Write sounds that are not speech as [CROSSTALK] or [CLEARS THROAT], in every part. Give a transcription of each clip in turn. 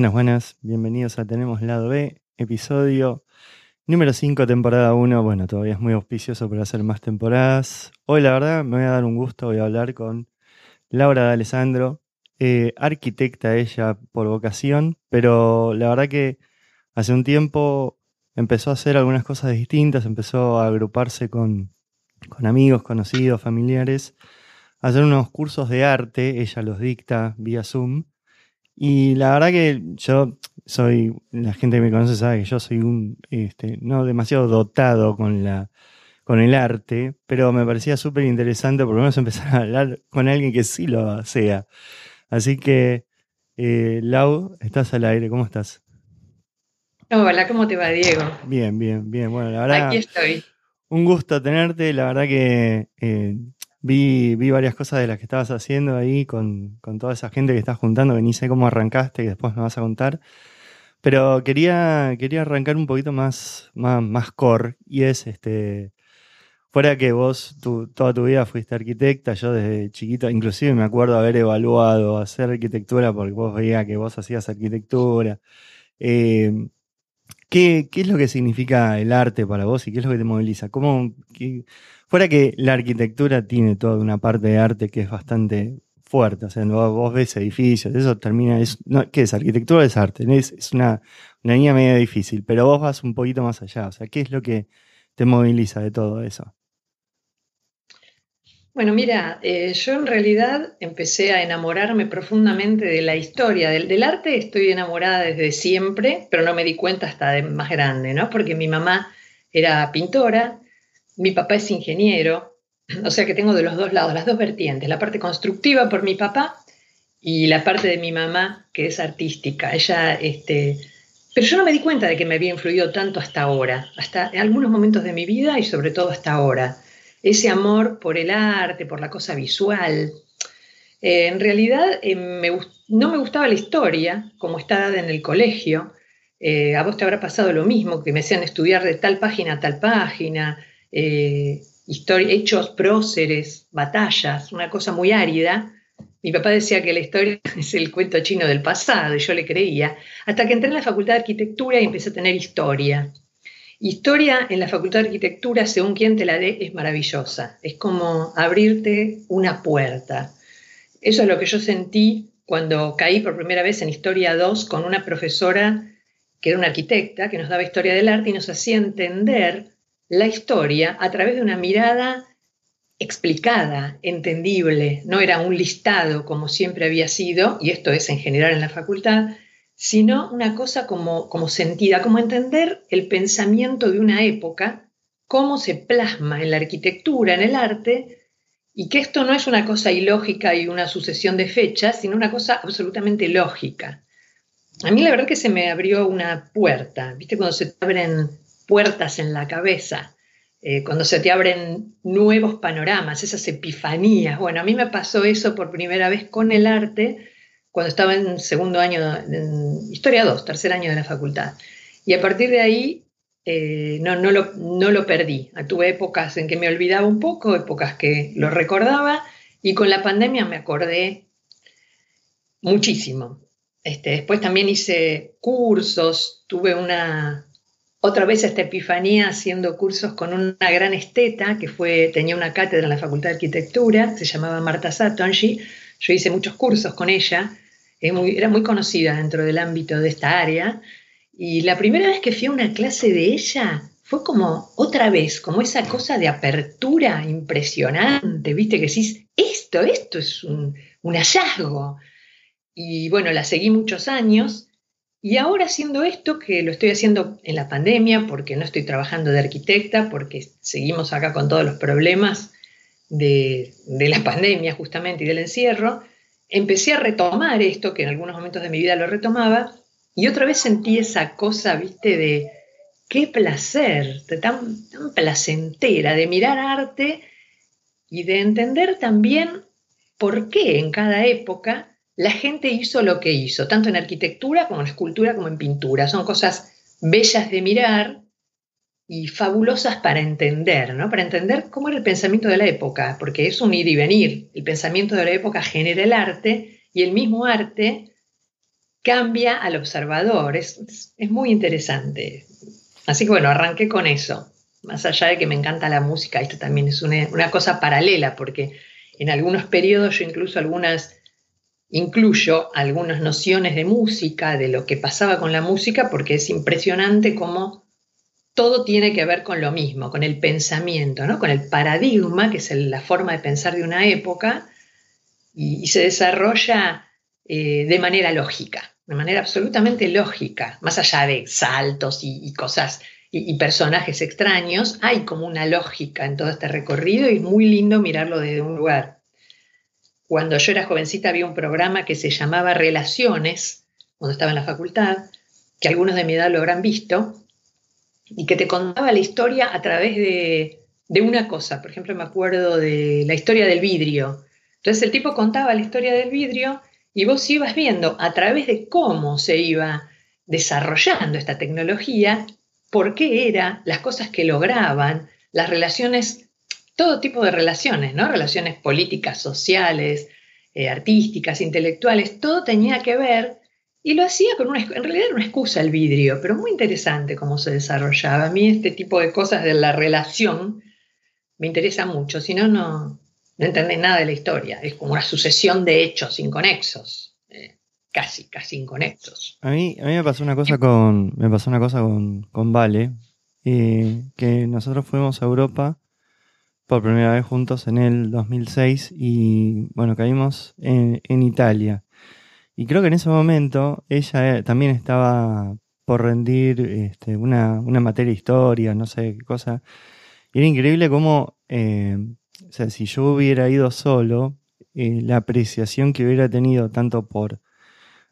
Buenas, buenas, bienvenidos a Tenemos Lado B, episodio número 5, temporada 1. Bueno, todavía es muy auspicioso para hacer más temporadas. Hoy, la verdad, me voy a dar un gusto, voy a hablar con Laura de Alessandro, eh, arquitecta ella por vocación, pero la verdad que hace un tiempo empezó a hacer algunas cosas distintas, empezó a agruparse con, con amigos, conocidos, familiares, a hacer unos cursos de arte, ella los dicta vía Zoom y la verdad que yo soy, la gente que me conoce sabe que yo soy un, este, no demasiado dotado con la, con el arte, pero me parecía súper interesante por lo menos empezar a hablar con alguien que sí lo sea. Así que, eh, Lau, estás al aire, ¿cómo estás? Hola, ¿cómo te va, Diego? Bien, bien, bien. Bueno, la verdad. Aquí estoy. Un gusto tenerte, la verdad que eh, Vi, vi varias cosas de las que estabas haciendo ahí con, con, toda esa gente que estás juntando, que ni sé cómo arrancaste, que después me vas a contar. Pero quería, quería arrancar un poquito más, más, más core, y es este. Fuera que vos tu, toda tu vida fuiste arquitecta, yo desde chiquito, inclusive me acuerdo haber evaluado hacer arquitectura porque vos veías que vos hacías arquitectura. Eh, ¿qué, ¿Qué es lo que significa el arte para vos y qué es lo que te moviliza? ¿Cómo, qué, Fuera que la arquitectura tiene toda una parte de arte que es bastante fuerte, o sea, vos, ves edificios, eso termina, es, ¿qué es? Arquitectura es arte, es, es una, una línea media difícil, pero vos vas un poquito más allá, o sea, ¿qué es lo que te moviliza de todo eso? Bueno, mira, eh, yo en realidad empecé a enamorarme profundamente de la historia. Del, del, arte estoy enamorada desde siempre, pero no me di cuenta hasta de más grande, ¿no? Porque mi mamá era pintora mi papá es ingeniero, o sea que tengo de los dos lados, las dos vertientes, la parte constructiva por mi papá y la parte de mi mamá que es artística. Ella, este, pero yo no me di cuenta de que me había influido tanto hasta ahora, hasta en algunos momentos de mi vida y sobre todo hasta ahora. Ese amor por el arte, por la cosa visual. Eh, en realidad eh, no me gustaba la historia, como está dada en el colegio. Eh, a vos te habrá pasado lo mismo, que me hacían estudiar de tal página a tal página, eh, hechos próceres, batallas, una cosa muy árida. Mi papá decía que la historia [LAUGHS] es el cuento chino del pasado y yo le creía, hasta que entré en la Facultad de Arquitectura y empecé a tener historia. Historia en la Facultad de Arquitectura, según quien te la dé, es maravillosa. Es como abrirte una puerta. Eso es lo que yo sentí cuando caí por primera vez en Historia 2 con una profesora que era una arquitecta, que nos daba historia del arte y nos hacía entender la historia a través de una mirada explicada, entendible, no era un listado como siempre había sido, y esto es en general en la facultad, sino una cosa como, como sentida, como entender el pensamiento de una época, cómo se plasma en la arquitectura, en el arte, y que esto no es una cosa ilógica y una sucesión de fechas, sino una cosa absolutamente lógica. A mí la verdad que se me abrió una puerta, ¿viste? Cuando se abren puertas en la cabeza, eh, cuando se te abren nuevos panoramas, esas epifanías. Bueno, a mí me pasó eso por primera vez con el arte cuando estaba en segundo año, en Historia 2, tercer año de la facultad. Y a partir de ahí eh, no, no, lo, no lo perdí. Tuve épocas en que me olvidaba un poco, épocas que lo recordaba, y con la pandemia me acordé muchísimo. Este, después también hice cursos, tuve una, otra vez esta epifanía haciendo cursos con una gran esteta que fue, tenía una cátedra en la Facultad de Arquitectura, se llamaba Marta Satonji. Yo hice muchos cursos con ella, era muy conocida dentro del ámbito de esta área. Y la primera vez que fui a una clase de ella fue como otra vez, como esa cosa de apertura impresionante, viste que decís, esto, esto es un, un hallazgo. Y bueno, la seguí muchos años y ahora haciendo esto, que lo estoy haciendo en la pandemia, porque no estoy trabajando de arquitecta, porque seguimos acá con todos los problemas de, la [LAUGHS] pandemia justamente y del encierro, empecé a retomar esto, que en algunos momentos de mi vida lo retomaba, y otra vez sentí esa cosa, viste, de qué placer, de tan, tan placentera, de mirar arte y de entender también por qué en cada época la gente hizo lo que hizo, tanto en arquitectura como en escultura como en pintura. Son cosas bellas de mirar y fabulosas para entender, ¿no? Para entender cómo era el pensamiento de la época, porque es un ir y venir. El pensamiento de la época genera el arte y el mismo arte cambia al observador. Es, muy interesante. Así que bueno, arranqué con eso. Más allá de que me encanta la música, esto también es una, una cosa paralela, porque en algunos periodos yo incluso algunas incluyo algunas nociones de música, de lo que pasaba con la música, porque es impresionante cómo todo tiene que ver con lo mismo, con el pensamiento, ¿no? con el paradigma, que es la forma de pensar de una época, y, se desarrolla eh, de manera lógica, de manera absolutamente lógica, más allá de saltos y, cosas y, y, personajes extraños, hay como una lógica en todo este recorrido y es muy lindo mirarlo desde un lugar. Cuando yo era jovencita había un programa que se llamaba Relaciones, cuando estaba en la facultad, que algunos de mi edad lo habrán visto, y que te contaba la historia a través de, una cosa. Por ejemplo, me acuerdo de la historia del vidrio. Entonces el tipo contaba la historia del vidrio y vos ibas viendo a través de cómo se iba desarrollando esta tecnología, por qué era, las cosas que lograban, las relaciones, todo tipo de relaciones, ¿no? Relaciones políticas, sociales, eh, artísticas, intelectuales, todo tenía que ver y lo hacía con una, en realidad era una excusa el vidrio, pero muy interesante cómo se desarrollaba. A mí este tipo de cosas de la relación me interesa mucho, si no, no, entendés nada de la historia. Es como una sucesión de hechos inconexos, eh, casi, casi inconexos. A mí, a mí me pasó una cosa con, me pasó una cosa con, con Vale, eh, que nosotros fuimos a Europa por primera vez juntos en el 2006 y bueno, caímos en, Italia. Y creo que en ese momento ella eh, también estaba por rendir este, una, materia de historia, no sé qué cosa. Y era increíble cómo, eh, o sea, si yo hubiera ido solo, eh, la apreciación que hubiera tenido tanto por,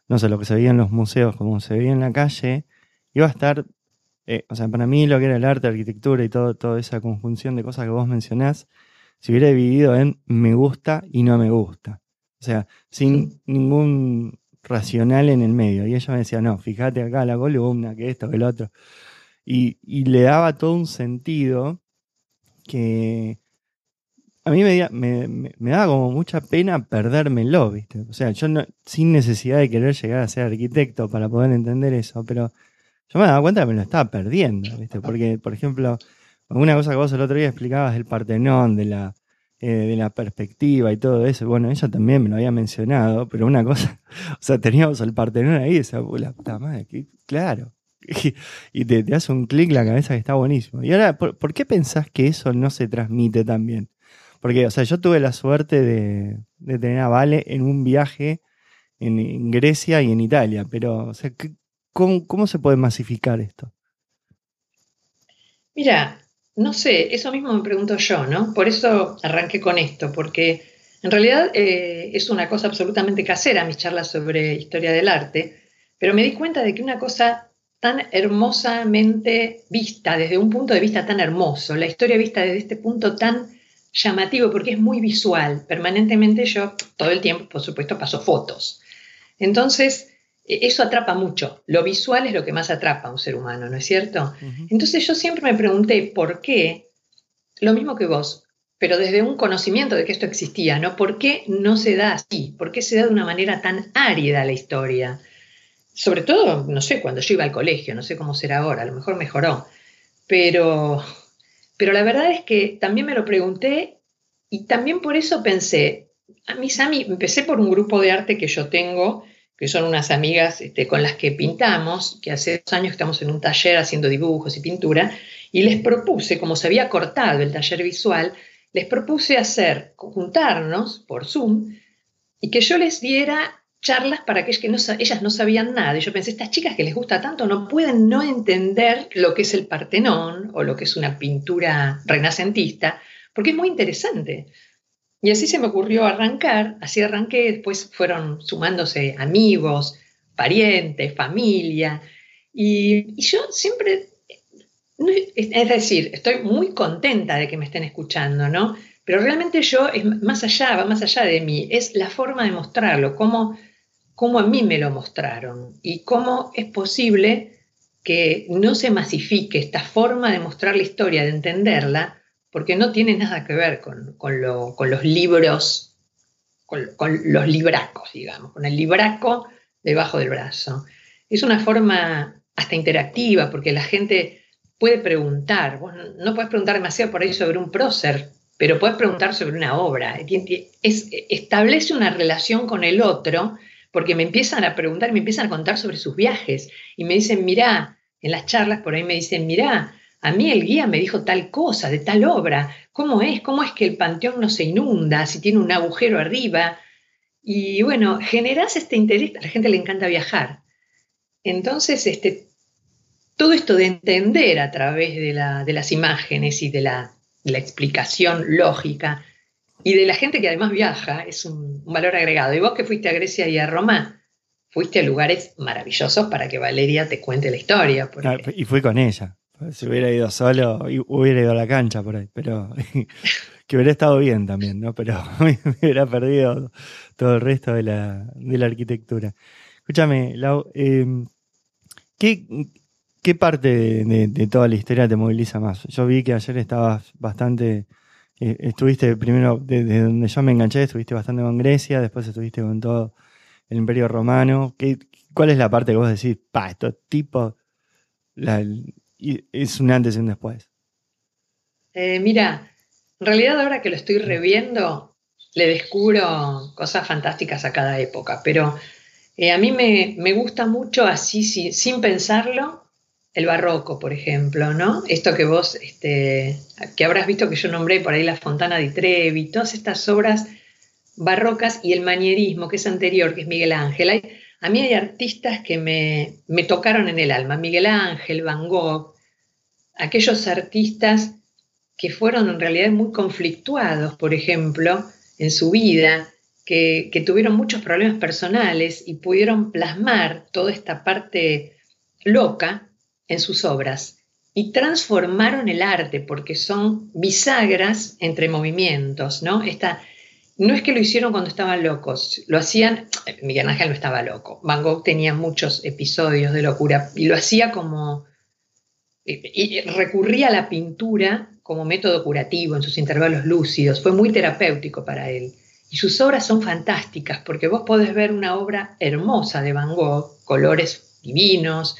no sé, lo que se veía en los museos como se veía en la calle, iba a estar, o sea, para mí lo que era el arte, la arquitectura y todo, toda esa conjunción de cosas que vos mencionás, se hubiera dividido en me gusta y no me gusta. O sea, sin ningún racional en el medio. Y ella me decía, no, fíjate acá la columna, que esto, que lo otro. Y, le daba todo un sentido que a mí me, me, daba como mucha pena perdérmelo, ¿viste? O sea, yo no, sin necesidad de querer llegar a ser arquitecto para poder entender eso, pero yo me daba cuenta que me lo estaba perdiendo, ¿viste? Porque, por ejemplo, una cosa que vos el otro día explicabas del Partenón, de la, eh, de la perspectiva y todo eso. Bueno, ella también me lo había mencionado, pero una cosa, [LAUGHS] o sea, teníamos el Partenón ahí y decía, la puta madre, claro. [LAUGHS] Y, te, hace un clic la cabeza que está buenísimo. Y ahora, ¿por, qué pensás que eso no se transmite también? Porque, o sea, yo tuve la suerte de, tener a Vale en un viaje en, Grecia y en Italia, pero, o sea, ¿cómo, ¿cómo se puede masificar esto? Mira, no sé, eso mismo me pregunto yo, ¿no? Por eso arranqué con esto, porque en realidad eh, es una cosa absolutamente casera mis charlas sobre historia del arte, pero me di cuenta de que una cosa tan hermosamente vista, desde un punto de vista tan hermoso, la historia vista desde este punto tan llamativo, porque es muy visual, permanentemente yo todo el tiempo, por supuesto, paso fotos. Entonces, eso atrapa mucho. Lo visual es lo que más atrapa a un ser humano, ¿no es cierto? Entonces yo siempre me pregunté por qué, lo mismo que vos, pero desde un conocimiento de que esto existía, ¿no? ¿Por qué no se da así? ¿Por qué se da de una manera tan árida la historia? Sobre todo, no sé, cuando yo iba al colegio, no sé cómo será ahora, a lo mejor mejoró, pero, pero la verdad es que también me lo pregunté y también por eso pensé, a mí, Sami, empecé por un grupo de arte que yo tengo, que son unas amigas este, con las que pintamos, que hace dos años estamos en un taller haciendo dibujos y pintura, y les propuse, como se había cortado el taller visual, les propuse hacer, juntarnos por Zoom y que yo les diera charlas para aquellas que no, ellas no sabían nada. Y yo pensé, estas chicas que les gusta tanto no pueden no entender lo que es el Partenón o lo que es una pintura renacentista, porque es muy interesante. Y así se me ocurrió arrancar, así arranqué, después fueron sumándose amigos, parientes, familia, y, yo siempre, es decir, estoy muy contenta de que me estén escuchando, ¿no? Pero realmente yo, es más allá, va más allá de mí, es la forma de mostrarlo, cómo, cómo a mí me lo mostraron y cómo es posible que no se masifique esta forma de mostrar la historia, de entenderla, porque no tiene nada que ver con, los libros, con, los libracos, digamos, con el libraco debajo del brazo. Es una forma hasta interactiva, porque la gente puede preguntar. Vos no puedes preguntar demasiado por ahí sobre un prócer, pero puedes preguntar sobre una obra. establece una relación con el otro, porque me empiezan a preguntar, me empiezan a contar sobre sus viajes y me dicen, mirá, en las charlas por ahí me dicen, mirá, a mí el guía me dijo tal cosa, de tal obra, ¿cómo es? ¿Cómo es que el panteón no se inunda, si tiene un agujero arriba? Y bueno, generas este interés, a la gente le encanta viajar. Entonces, este, todo esto de entender a través de, las imágenes y de la, explicación lógica y de la gente que además viaja es un, valor agregado. Y vos que fuiste a Grecia y a Roma, fuiste a lugares maravillosos para que Valeria te cuente la historia. Ah, y fui con ella. Si hubiera ido solo, hubiera ido a la cancha por ahí, pero [LAUGHS] que hubiera estado bien también, ¿no? Pero [LAUGHS] me hubiera perdido todo el resto de la, arquitectura. Escúchame, Lau, em, ¿qué, parte de, toda la historia te moviliza más? Yo vi que ayer estabas bastante, eh, estuviste primero, desde donde yo me enganché, estuviste bastante con Grecia, después estuviste con todo el Imperio Romano. ¿Qué, ¿Cuál es la parte que vos decís, pa, estos tipos, la, y es un antes y un después. Eh, mira, en realidad ahora que lo estoy reviendo, le descubro cosas fantásticas a cada época, pero eh, a mí me, gusta mucho así, sin pensarlo, el barroco, por ejemplo, ¿no? Esto que vos, este, que habrás visto que yo nombré por ahí la Fontana di Trevi, todas estas obras barrocas y el manierismo, que es anterior, que es Miguel Ángel. A mí hay artistas que me, tocaron en el alma, Miguel Ángel, Van Gogh, aquellos artistas que fueron en realidad muy conflictuados, por ejemplo, en su vida, que, que, tuvieron muchos problemas personales y pudieron plasmar toda esta parte loca en sus obras y transformaron el arte porque son bisagras entre movimientos, ¿no? Esta, no es que lo hicieron cuando estaban locos, lo hacían, Miguel Ángel no estaba loco, Van Gogh tenía muchos episodios de locura y lo hacía como, y recurría a la pintura como método curativo en sus intervalos lúcidos, fue muy terapéutico para él. Y sus obras son fantásticas porque vos podés ver una obra hermosa de Van Gogh, colores divinos,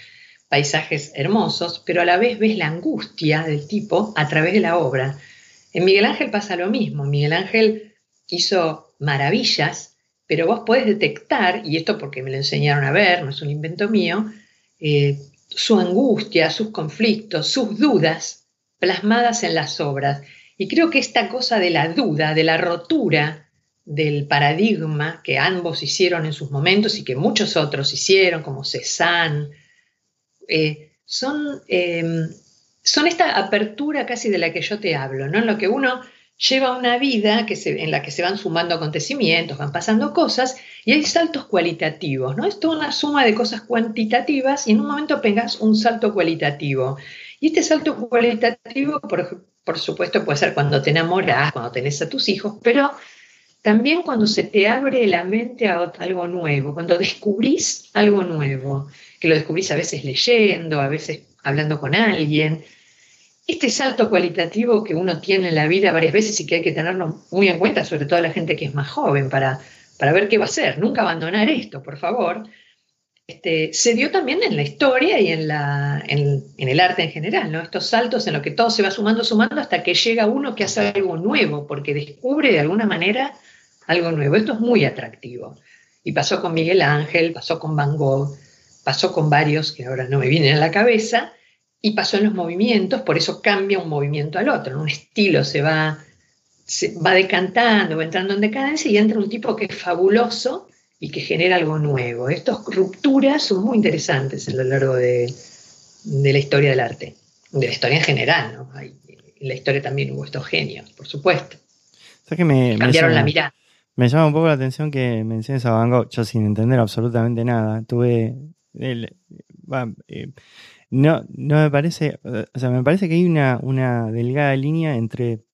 paisajes hermosos, pero a la vez ves la angustia del tipo a través de la obra. En Miguel Ángel pasa lo mismo. Miguel Ángel hizo maravillas, pero vos podés detectar, y esto porque me lo enseñaron a ver, no es un invento mío, eh, su angustia, sus conflictos, sus dudas plasmadas en las obras. Y creo que esta cosa de la duda, de la rotura del paradigma que ambos hicieron en sus momentos y que muchos otros hicieron, como Cézanne, eh, son, eh, son esta apertura casi de la que yo te hablo, ¿no? En lo que uno lleva una vida que en la que se van sumando acontecimientos, van pasando cosas y hay saltos cualitativos, ¿no? Es toda una suma de cosas cuantitativas y en un momento pegas un salto cualitativo. Y este salto cualitativo, por, por supuesto, puede ser cuando te enamoras, cuando tenés a tus hijos, pero también cuando se te abre la mente a algo nuevo, cuando descubrís algo nuevo, que lo descubrís a veces leyendo, a veces hablando con alguien, este salto cualitativo que uno tiene en la vida varias veces y que hay que tenerlo muy en cuenta, sobre todo la gente que es más joven, para, para ver qué va a hacer. Nunca abandonar esto, por favor. Este, se dio también en la historia y en, la, en, el arte en general, ¿no? Estos saltos en los que todo se va sumando, sumando, hasta que llega uno que hace algo nuevo, porque descubre de alguna manera algo nuevo. Esto es muy atractivo. Y pasó con Miguel Ángel, pasó con Van Gogh, pasó con varios que ahora no me vienen a la cabeza, y pasó en los movimientos, por eso cambia un movimiento al otro, un estilo se va, se va decantando, va entrando en decadencia y entra un tipo que es fabuloso y que genera algo nuevo. Estas rupturas son muy interesantes a lo largo de, la historia del arte, de la historia en general, ¿no? en la historia también hubo estos genios, por supuesto. que me, Cambiaron la mirada. Me llama un poco la atención que me enseñes a Van Gogh, yo sin entender absolutamente nada. Tuve el, eh, no, no me parece, o sea, me parece que hay una, una delgada línea entre,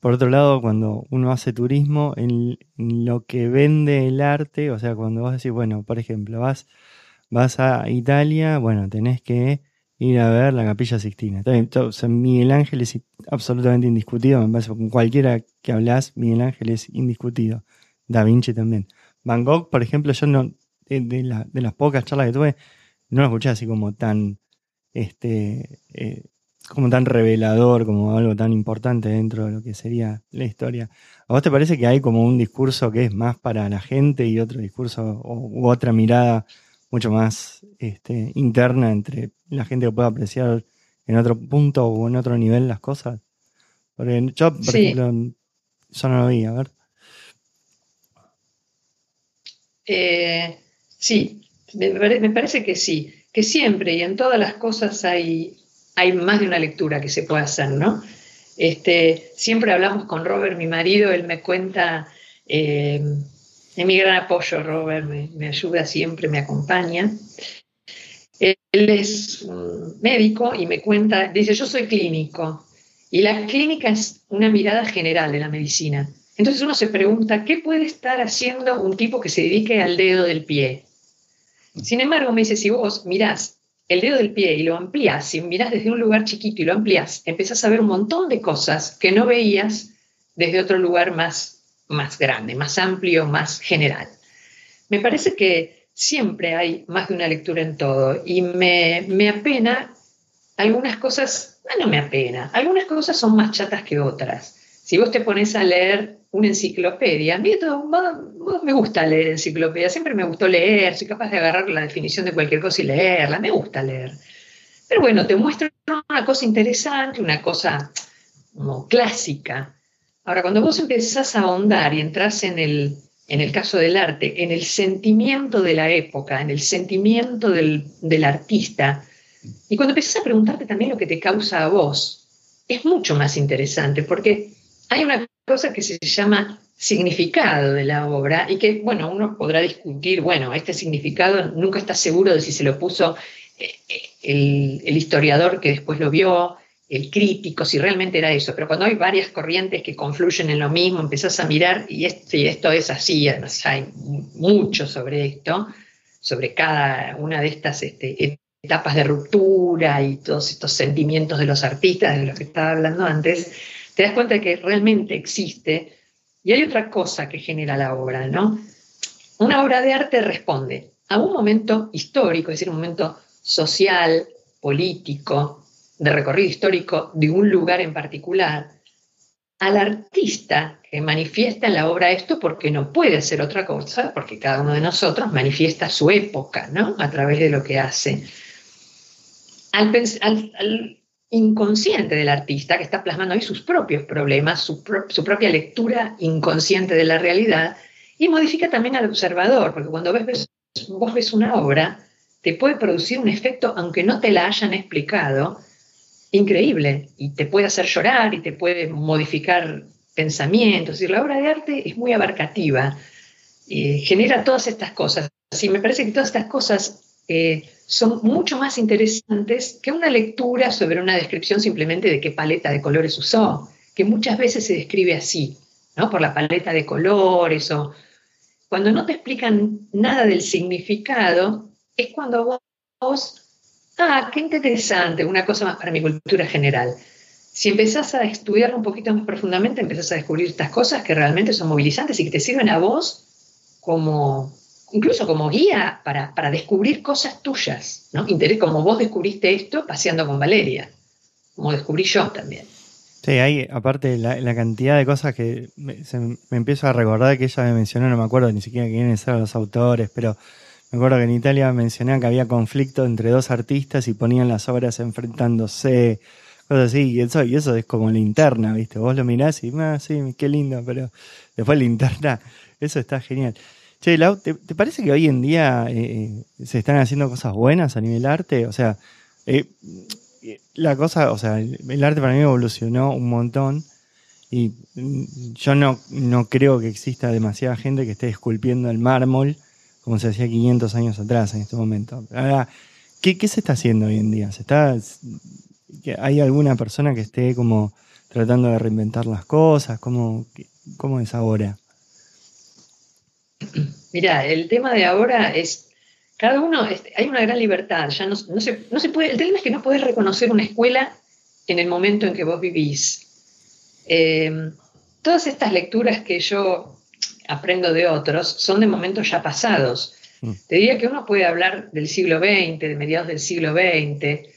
por otro lado, cuando uno hace turismo, en, lo que vende el arte, o sea, cuando vas a bueno, por ejemplo, vas, vas a Italia, bueno, tenés que ir a ver la Capilla Sixtina. O sea, Miguel Ángel es absolutamente indiscutido, me parece, con cualquiera que hablas, Miguel Ángel es indiscutido. Da Vinci también. Van Gogh, por ejemplo, yo no, de, las pocas charlas que tuve, no lo escuché así como tan, este, eh, como tan revelador, como algo tan importante dentro de lo que sería la historia. ¿A vos te parece que hay como un discurso que es más para la gente y otro discurso u otra mirada mucho más este, interna entre la gente que puede apreciar en otro punto o en otro nivel las cosas? Porque yo, por ejemplo, yo no lo vi, a ver. Eh, sí, me, parece que sí, que siempre y en todas las cosas hay, hay más de una lectura que se puede hacer, ¿no? Este, siempre hablamos con Robert, mi marido, él me cuenta, eh, es mi gran apoyo, Robert, me, ayuda siempre, me acompaña. Él es médico y me cuenta, dice, yo soy clínico, y la clínica es una mirada general de la medicina. Entonces uno se pregunta, ¿qué puede estar haciendo un tipo que se dedique al dedo del pie? Sin embargo, me dice, si vos mirás el dedo del pie y lo amplías, si mirás desde un lugar chiquito y lo amplías, empezás a ver un montón de cosas que no veías desde otro lugar más, más grande, más amplio, más general. Me parece que siempre hay más de una lectura en todo y me, me apena algunas cosas, no me apena, algunas cosas son más chatas que otras. Si vos te pones a leer una enciclopedia, a mí me gusta leer enciclopedia, siempre me gustó leer, soy capaz de agarrar la definición de cualquier cosa y leerla, me gusta leer. Pero bueno, te muestro una cosa interesante, una cosa como clásica. Ahora, cuando vos empezás a ahondar y entras en el, en el caso del arte, en el sentimiento de la época, en el sentimiento del, del artista, y cuando empiezas a preguntarte también lo que te causa a vos, es mucho más interesante, porque hay una cosa que se llama significado de la obra y que, bueno, uno podrá discutir, bueno, este significado nunca está seguro de si se lo puso eh, eh, el, historiador que después lo vio, el crítico, si realmente era eso, pero cuando hay varias corrientes que confluyen en lo mismo, empezás a mirar y esto, y esto es así, además hay mucho sobre esto, sobre cada una de estas este, etapas de ruptura y todos estos sentimientos de los artistas de los que estaba hablando antes, te das cuenta de que realmente existe. Y hay otra cosa que genera la obra, ¿no? Una obra de arte responde a un momento histórico, es decir, un momento social, político, de recorrido histórico de un lugar en particular, al artista que manifiesta en la obra esto porque no puede ser otra cosa, porque cada uno de nosotros manifiesta su época, ¿no? A través de lo que hace al, inconsciente del artista que está plasmando ahí sus propios problemas, su, propia lectura inconsciente de la realidad y modifica también al observador, porque cuando ves, vos ves una obra, te puede producir un efecto, aunque no te la hayan explicado, increíble, y te puede hacer llorar y te puede modificar pensamientos. Y la obra de arte es muy abarcativa, y genera todas estas cosas. Así me parece que todas estas cosas eh, son mucho más interesantes que una lectura sobre una descripción simplemente de qué paleta de colores usó, que muchas veces se describe así, ¿no? Por la paleta de colores o cuando no te explican nada del significado, es cuando vos, ah, qué interesante, una cosa más para mi cultura general. Si empezás a estudiarlo un poquito más profundamente, empezás a descubrir estas cosas que realmente son movilizantes y que te sirven a vos como incluso como guía para, descubrir cosas tuyas, ¿no? Interés, como vos descubriste esto paseando con Valeria, como descubrí yo también. Sí, hay aparte la, la cantidad de cosas que me, empiezo a recordar que ella me mencionó, no me acuerdo ni siquiera quiénes eran los autores, pero me acuerdo que en Italia mencionaba que había conflicto entre dos artistas y ponían las obras enfrentándose, cosas así, y eso, y eso es como linterna, ¿viste? Vos lo mirás y, ah, sí, qué lindo, pero después linterna, eso está genial. Che, Lau, ¿te, parece que hoy en día eh, se están haciendo cosas buenas a nivel arte? O sea, eh, la cosa, o sea, el, arte para mí evolucionó un montón y mm, yo no, no creo que exista demasiada gente que esté esculpiendo el mármol como se hacía 500 años atrás en este momento. Ahora, ¿qué, se está haciendo hoy en día? ¿Se está, ¿Hay alguna persona que esté como tratando de reinventar las cosas? ¿Cómo, cómo es ahora? [CLEARS THROAT] Mira, el tema de ahora es, cada uno, hay una gran libertad, ya no, se, no, se, puede, el tema es que no puedes reconocer una escuela en el momento en que vos vivís. Em, todas estas lecturas que yo aprendo de otros son de momentos ya pasados. Mm. Te diría que uno puede hablar del siglo XX, de mediados del siglo XX,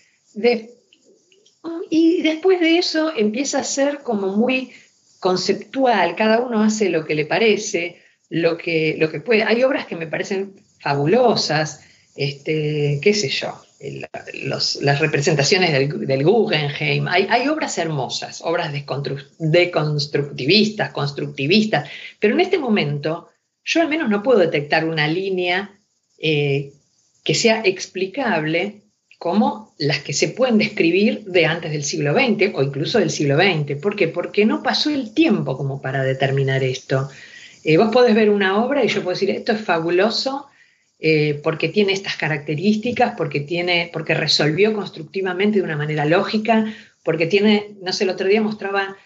y después de eso empieza a ser como muy conceptual, cada uno hace lo que le parece, lo que, lo que puede. Hay obras que me parecen fabulosas, este, qué sé yo, las representaciones del, Guggenheim, hay, hay, obras hermosas, obras deconstructivistas, constructivistas, pero en este momento yo al menos no puedo detectar una línea eh, que sea explicable como las que se pueden describir de antes del siglo XX o incluso del siglo XX. ¿Por qué? Porque no pasó el tiempo como para determinar esto. Eh, vos podés ver una obra y yo puedo decir, esto es fabuloso eh, porque tiene estas características, porque, tiene, porque resolvió constructivamente de una manera lógica, porque tiene, no sé, el otro día mostraba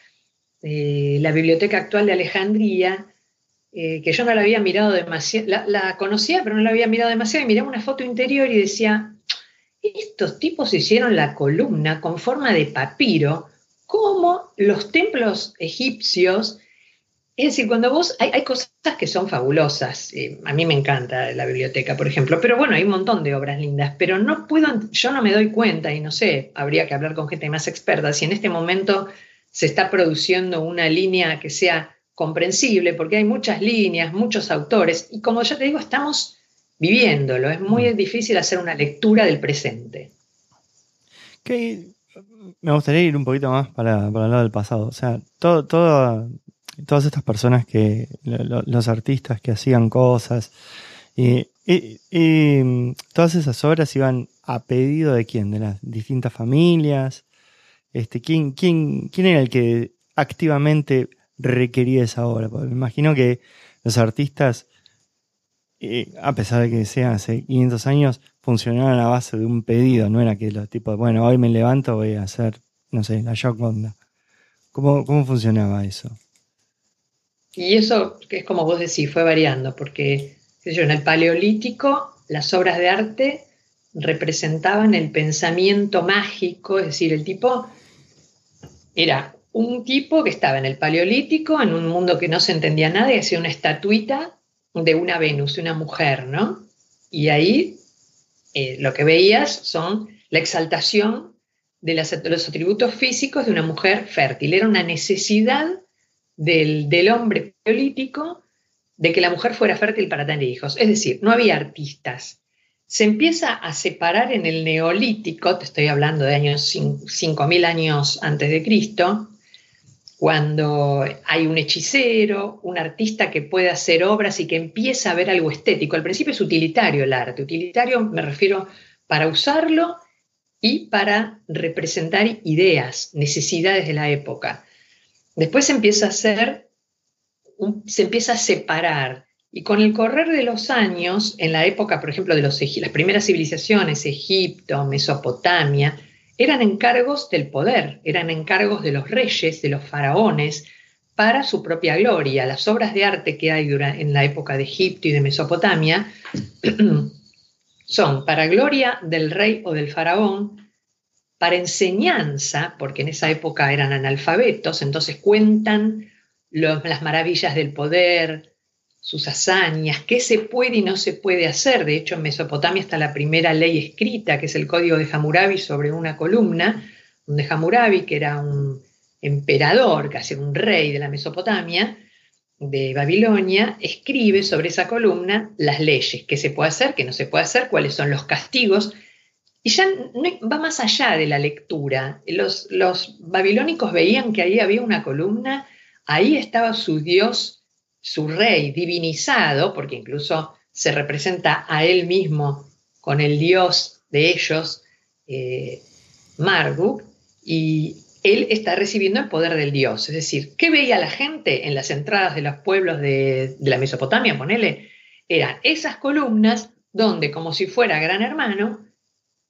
la biblioteca actual de Alejandría, eh, que yo no la había mirado demasiado, la, conocía, pero no la había mirado demasiado, y miraba una foto interior y decía, estos tipos hicieron la columna con forma de papiro, como los templos egipcios. Es decir, cuando vos, hay, cosas que son fabulosas, eh, a mí me encanta la biblioteca, por ejemplo, pero bueno, hay un montón de obras lindas, pero no puedo, yo no me doy cuenta y no sé, habría que hablar con gente más experta, si en este momento se está produciendo una línea que sea comprensible porque hay muchas líneas, muchos autores y como ya te digo, estamos viviéndolo. Es muy mm. difícil hacer una lectura del presente. me gustaría ir un poquito más para, para el lado del pasado. O sea, todo, todas estas personas que, los artistas que hacían cosas, y, todas esas obras iban a pedido de quién, de las distintas familias. Este, ¿quién, quién, quién era el que activamente requería esa obra. me imagino que los artistas, eh, a pesar de que sean hace 500 años, funcionaban a base de un pedido, no era que los tipos, bueno, hoy me levanto, voy a hacer, no sé, la Joconda. ¿Cómo, cómo funcionaba eso? Y eso, es como vos decís, fue variando, porque en el Paleolítico las obras de arte representaban el pensamiento mágico, es decir, el tipo era un tipo que estaba en el Paleolítico, en un mundo que no se entendía nada, y hacía una estatuita de una Venus, una mujer, ¿no? Y ahí eh, lo que veías son la exaltación de, los atributos físicos de una mujer fértil. Era una necesidad del, hombre paleolítico de que la mujer fuera fértil para tener hijos. Es decir, no había artistas. Se empieza a separar en el neolítico, te estoy hablando de años 5.000 años antes de Cristo, cuando hay un hechicero, un artista que puede hacer obras y que empieza a ver algo estético. Al principio es utilitario el arte. Utilitario me refiero para usarlo y para representar ideas, necesidades de la época. Después empieza a hacer, se empieza a separar. Y con el correr de los años, en la época, por ejemplo, de los, las primeras civilizaciones, Egipto, Mesopotamia, eran encargos del poder, eran encargos de los reyes, de los faraones, para su propia gloria. Las obras de arte que hay en la época de Egipto y de Mesopotamia [CLEARS THROAT] son para gloria del rey o del faraón, para enseñanza, porque en esa época eran analfabetos, entonces cuentan las maravillas del poder, sus hazañas, qué se puede y no se puede hacer. De hecho, en Mesopotamia está la primera ley escrita, que es el Código de Hammurabi sobre una columna, donde Hammurabi, que era un emperador, casi un rey de la Mesopotamia, de Babilonia, escribe sobre esa columna las leyes, qué se puede hacer, qué no se puede hacer, cuáles son los castigos. Y ya va más allá de la lectura. Los, los babilónicos veían que ahí había una columna, ahí estaba su dios su rey divinizado, porque incluso se representa a él mismo con el dios de ellos, eh, Marduk, y él está recibiendo el poder del dios. Es decir, ¿qué veía la gente en las entradas de los pueblos de, de la Mesopotamia? Ponele, eran esas columnas donde, como si fuera gran hermano,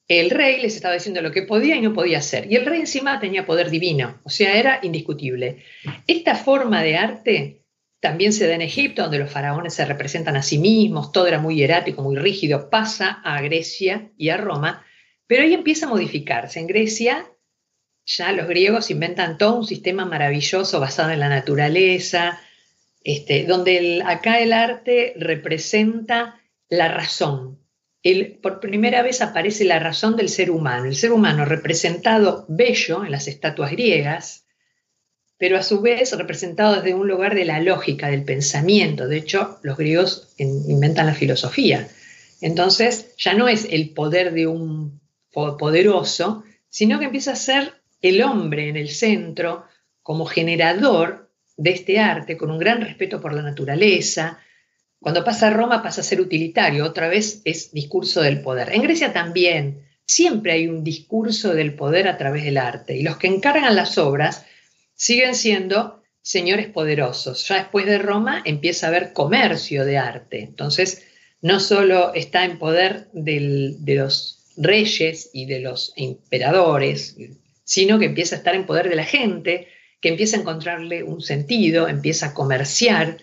el rey les estaba diciendo lo que podía y no podía hacer. Y el rey encima tenía poder divino, o sea, era indiscutible. Esta forma de arte también se da en Egipto, donde los faraones se representan a sí mismos, todo era muy hierático, muy rígido, pasa a Grecia y a Roma, pero ahí empieza a modificarse. En Grecia ya los griegos inventan todo un sistema maravilloso basado en la naturaleza, este, donde acá el arte representa la razón. Por primera vez aparece la razón del ser humano, el ser humano representado bello en las estatuas griegas, pero a su vez representado desde un lugar de la lógica, del pensamiento. De hecho, los griegos inventan la filosofía. Entonces, ya no es el poder de un poderoso, sino que empieza a ser el hombre en el centro como generador de este arte, con un gran respeto por la naturaleza. Cuando pasa a Roma pasa a ser utilitario, otra vez es discurso del poder. En Grecia también, siempre hay un discurso del poder a través del arte, y los que encargan las obras siguen siendo señores poderosos. Ya después de Roma empieza a haber comercio de arte. Entonces, no solo está en poder de los reyes y de los emperadores, sino que empieza a estar en poder de la gente, que empieza a encontrarle un sentido, empieza a comerciar.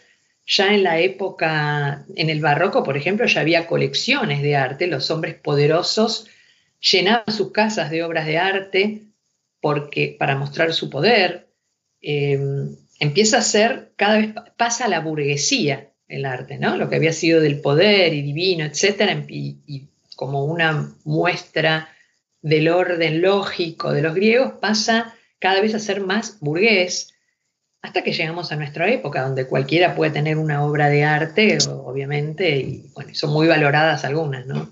Ya en la época, en el barroco, por ejemplo, ya había colecciones de arte, los hombres poderosos llenaban sus casas de obras de arte porque, para mostrar su poder, eh, empieza a ser, cada vez pasa la burguesía el arte, ¿no? Lo que había sido del poder y divino, etcétera, y, como una muestra del orden lógico de los griegos, pasa cada vez a ser más burgués, hasta que llegamos a nuestra época, donde cualquiera puede tener una obra de arte, obviamente, y bueno, son muy valoradas algunas, ¿no?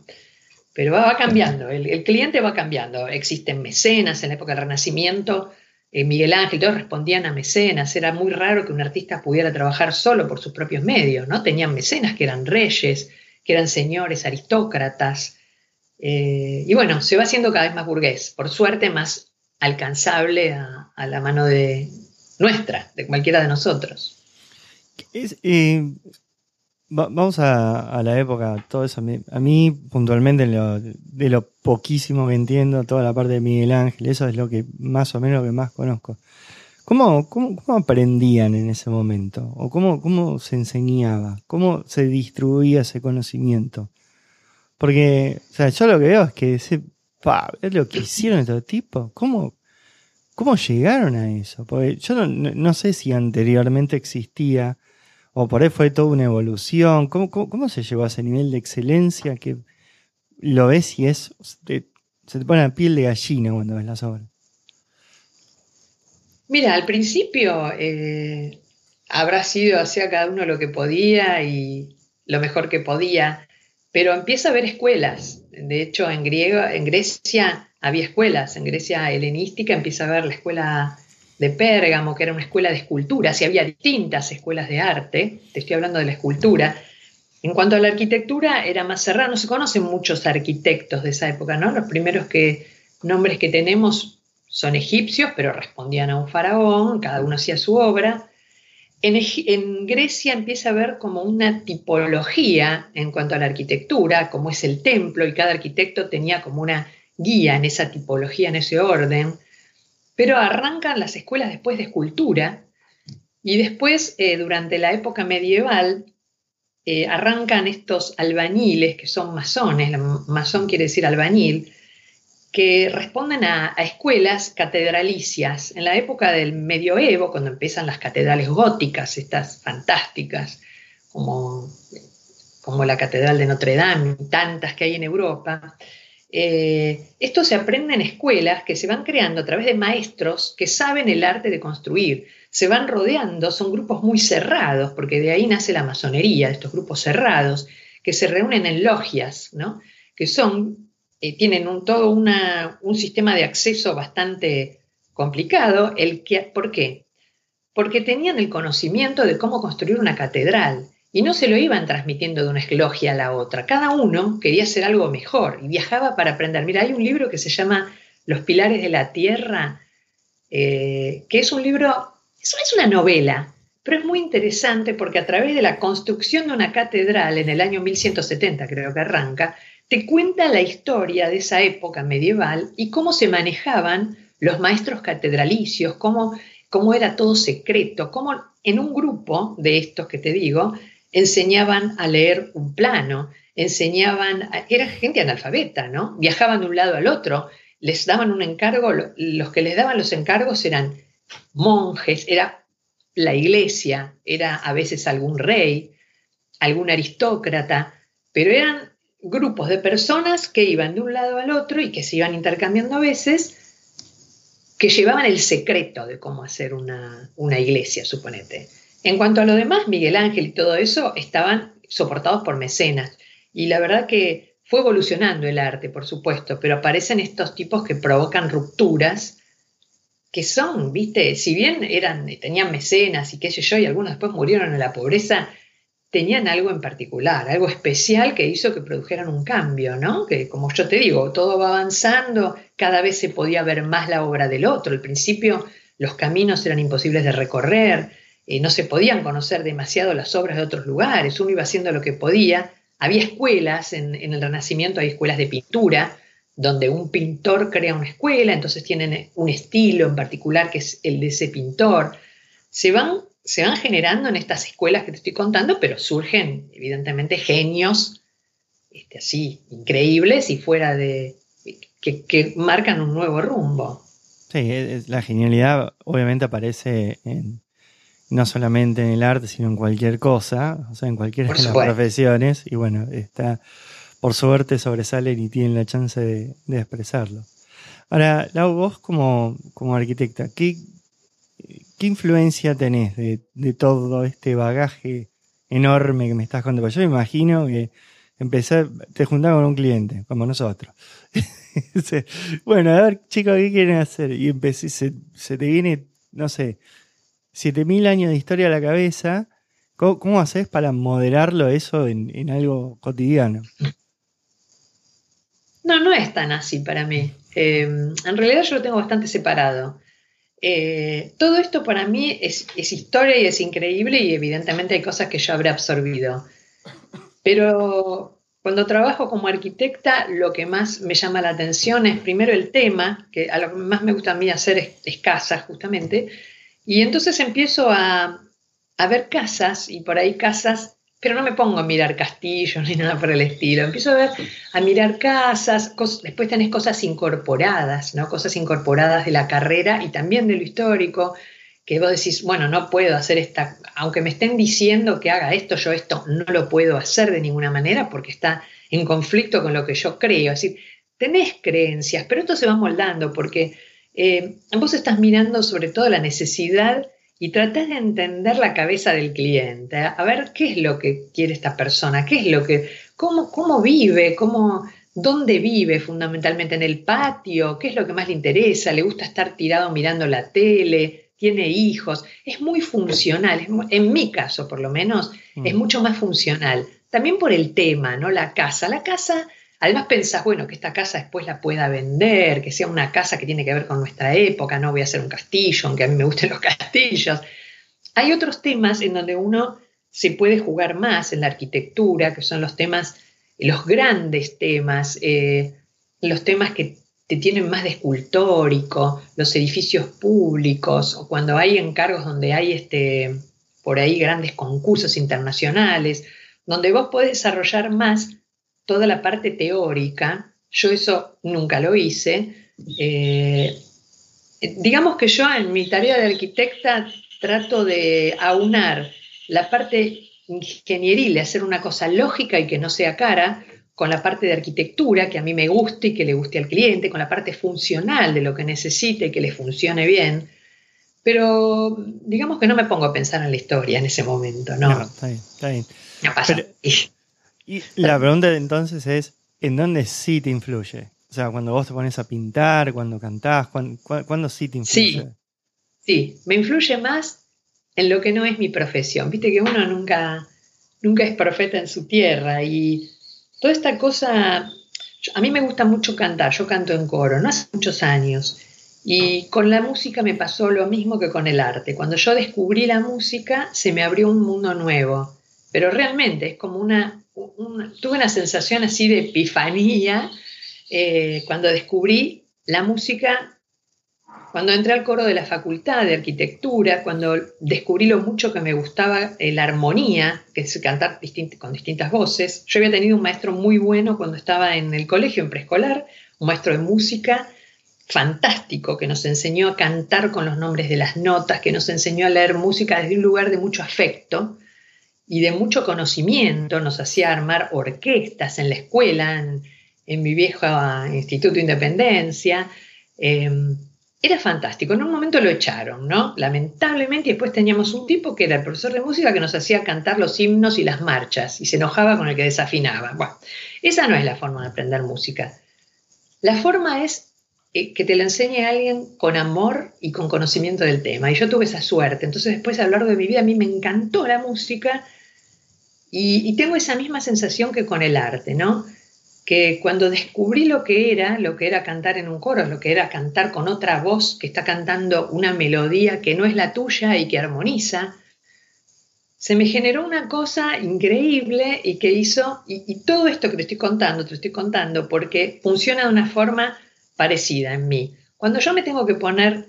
Pero va, cambiando, el, cliente va cambiando. Existen mecenas en la época del Renacimiento, eh, Miguel Ángel, todos respondían a mecenas, era muy raro que un artista pudiera trabajar solo por sus propios medios, ¿no? Tenían mecenas que eran reyes, que eran señores, aristócratas, eh, y bueno, se va haciendo cada vez más burgués, por suerte más alcanzable a, la mano de nuestra, de cualquiera de nosotros. Eh, vamos a, la época, todo eso. A mí, puntualmente, de lo poquísimo que entiendo, toda la parte de Miguel Ángel, eso es lo que más o menos lo que más conozco. ¿Cómo, cómo, aprendían en ese momento? ¿O cómo, cómo se enseñaba? ¿Cómo se distribuía ese conocimiento? Porque, o sea, yo lo que veo es que es lo que hicieron estos tipos. ¿Cómo, ¿Cómo llegaron a eso? Porque yo no sé si anteriormente existía o por ahí fue toda una evolución. ¿Cómo, se llegó a ese nivel de excelencia que lo ves y es, se te pone la piel de gallina cuando ves las obras? Mira, al principio eh, habrá sido hacia cada uno lo que podía y lo mejor que podía, pero empieza a haber escuelas. De hecho, en, Grecia había escuelas, en Grecia helenística empieza a haber la escuela de Pérgamo, que era una escuela de escultura, y había distintas escuelas de arte, te estoy hablando de la escultura. En cuanto a la arquitectura, era más cerrada, no se conocen muchos arquitectos de esa época, ¿no? Los primeros que, nombres que tenemos son egipcios, pero respondían a un faraón, cada uno hacía su obra. En, Grecia empieza a haber como una tipología en cuanto a la arquitectura, como es el templo, y cada arquitecto tenía como una guía en esa tipología, en ese orden. Pero arrancan las escuelas después de escultura y después, eh, durante la época medieval, eh, arrancan estos albañiles, que son masones, masón quiere decir albañil, que responden a, escuelas catedralicias. En la época del medioevo, cuando empiezan las catedrales góticas, estas fantásticas, como, como la Catedral de Notre Dame, tantas que hay en Europa, eh, esto se aprende en escuelas que se van creando a través de maestros que saben el arte de construir. Se van rodeando, son grupos muy cerrados, porque de ahí nace la masonería, estos grupos cerrados, que se reúnen en logias, ¿no? que son, eh, tienen un, todo un sistema de acceso bastante complicado. El que, ¿Por qué? Porque tenían el conocimiento de cómo construir una catedral y no se lo iban transmitiendo de una logia a la otra. Cada uno quería hacer algo mejor y viajaba para aprender. Mira, hay un libro que se llama Los Pilares de la Tierra, eh, que es un libro, eso es una novela, pero es muy interesante porque a través de la construcción de una catedral en el año 1170, creo que arranca, te cuenta la historia de esa época medieval y cómo se manejaban los maestros catedralicios, cómo, cómo era todo secreto, cómo en un grupo de estos que te digo, enseñaban a leer un plano, enseñaban, era gente analfabeta, ¿no? Viajaban de un lado al otro, les daban un encargo, los que les daban los encargos eran monjes, era la iglesia, era a veces algún rey, algún aristócrata, pero eran grupos de personas que iban de un lado al otro y que se iban intercambiando a veces, que llevaban el secreto de cómo hacer una, una iglesia, suponete. En cuanto a lo demás, Miguel Ángel y todo eso estaban soportados por mecenas. Y la verdad que fue evolucionando el arte, por supuesto, pero aparecen estos tipos que provocan rupturas que son, viste, si bien eran, tenían mecenas y qué sé yo, y algunos después murieron en la pobreza, tenían algo en particular, algo especial que hizo que produjeran un cambio, ¿no? Que como yo te digo, todo va avanzando, cada vez se podía ver más la obra del otro. Al principio los caminos eran imposibles de recorrer, eh, no se podían conocer demasiado las obras de otros lugares, uno iba haciendo lo que podía. Había escuelas, en, el Renacimiento hay escuelas de pintura, donde un pintor crea una escuela, entonces tienen un estilo en particular que es el de ese pintor. Se van, se van generando en estas escuelas que te estoy contando, pero surgen evidentemente genios este, así increíbles y fuera de que, que marcan un nuevo rumbo. Sí, la genialidad obviamente aparece en, no solamente en el arte, sino en cualquier cosa, o sea, en cualquiera de las profesiones, y bueno, está, por suerte sobresalen y tienen la chance de, expresarlo. Ahora, Lau, vos como, como arquitecta, ¿qué, ¿qué influencia tenés de, todo este bagaje enorme que me estás contando? Yo me imagino que empecé, te con un cliente, como nosotros. [LAUGHS] bueno, a ver, chicos, ¿qué quieren hacer? Y empecé, se, se te viene, no sé, 7000 años de historia a la cabeza, ¿cómo, haces para moderarlo eso en, algo cotidiano? No, no es tan así para mí. Eh, en realidad yo lo tengo bastante separado. Eh, todo esto para mí es, historia y es increíble y evidentemente hay cosas que yo habré absorbido. Pero cuando trabajo como arquitecta, lo que más me llama la atención es primero el tema, que a lo que más me gusta a mí hacer es, es casa justamente, y entonces empiezo a, ver casas y por ahí casas, pero no me pongo a mirar castillos [LAUGHS] ni nada por el estilo. Empiezo a ver, a mirar casas, después tenés cosas incorporadas, ¿no? Cosas incorporadas de la carrera y también de lo histórico, que vos decís, bueno, no puedo hacer esta, aunque me estén diciendo que haga esto, yo esto no lo puedo hacer de ninguna manera porque está en conflicto con lo que yo creo. Es decir, tenés creencias, pero esto se va moldando porque eh, vos estás mirando sobre todo la necesidad y tratás de entender la cabeza del cliente, a ver qué es lo que quiere esta persona, qué es lo que, cómo, cómo vive, cómo, dónde vive fundamentalmente, en el patio, qué es lo que más le interesa, le gusta estar tirado mirando la tele, tiene hijos, es muy funcional, en mi caso por lo menos, es mm. mucho más funcional. También por el tema, ¿no? La casa. La casa Además pensás, bueno, que esta casa después la pueda vender, que sea una casa que tiene que ver con nuestra época, no voy a hacer un castillo, aunque a mí me gusten los castillos. Hay otros temas en donde uno se puede jugar más en la arquitectura, que son los temas, los grandes temas, eh, los temas que te tienen más de escultórico, los edificios públicos, o cuando hay encargos donde hay este, por ahí grandes concursos internacionales, donde vos podés desarrollar más toda la parte teórica, yo eso nunca lo hice. Eh, digamos que yo en mi tarea de arquitecta trato de aunar la parte ingenieril, de hacer una cosa lógica y que no sea cara, con la parte de arquitectura que a mí me guste y que le guste al cliente, con la parte funcional de lo que necesite y que le funcione bien. Pero digamos que no me pongo a pensar en la historia en ese momento, ¿no? no está bien, está bien. No pasa. Y la pregunta entonces es, ¿en dónde sí te influye? O sea, cuando vos te pones a pintar, cuando cantás, ¿cuándo, sí te influye? Sí, sí, me influye más en lo que no es mi profesión. Viste que uno nunca, nunca es profeta en su tierra y toda esta cosa, a mí me gusta mucho cantar, yo canto en coro, no hace muchos años. Y con la música me pasó lo mismo que con el arte. Cuando yo descubrí la música, se me abrió un mundo nuevo. Pero realmente es como una tuve una sensación así de epifanía eh, cuando descubrí la música, cuando entré al coro de la facultad de arquitectura, cuando descubrí lo mucho que me gustaba eh, la armonía, que es cantar con distintas voces. Yo había tenido un maestro muy bueno cuando estaba en el colegio, en preescolar, un maestro de música fantástico que nos enseñó a cantar con los nombres de las notas, que nos enseñó a leer música desde un lugar de mucho afecto y de mucho conocimiento, nos hacía armar orquestas en la escuela, en, mi viejo Instituto de Independencia. Em, era fantástico. En un momento lo echaron, ¿no? Lamentablemente, y después teníamos un tipo que era el profesor de música que nos hacía cantar los himnos y las marchas y se enojaba con el que desafinaba. Bueno, esa no es la forma de aprender música. La forma es que te lo enseñe alguien con amor y con conocimiento del tema. Y yo tuve esa suerte. Entonces, después a lo largo de mi vida, a mí me encantó la música y, y tengo esa misma sensación que con el arte, ¿no? que cuando descubrí lo que era, lo que era cantar en un coro, lo que era cantar con otra voz que está cantando una melodía que no es la tuya y que armoniza, se me generó una cosa increíble y que hizo, y, todo esto que te estoy contando, te lo estoy contando porque funciona de una forma parecida en mí. Cuando yo me tengo que poner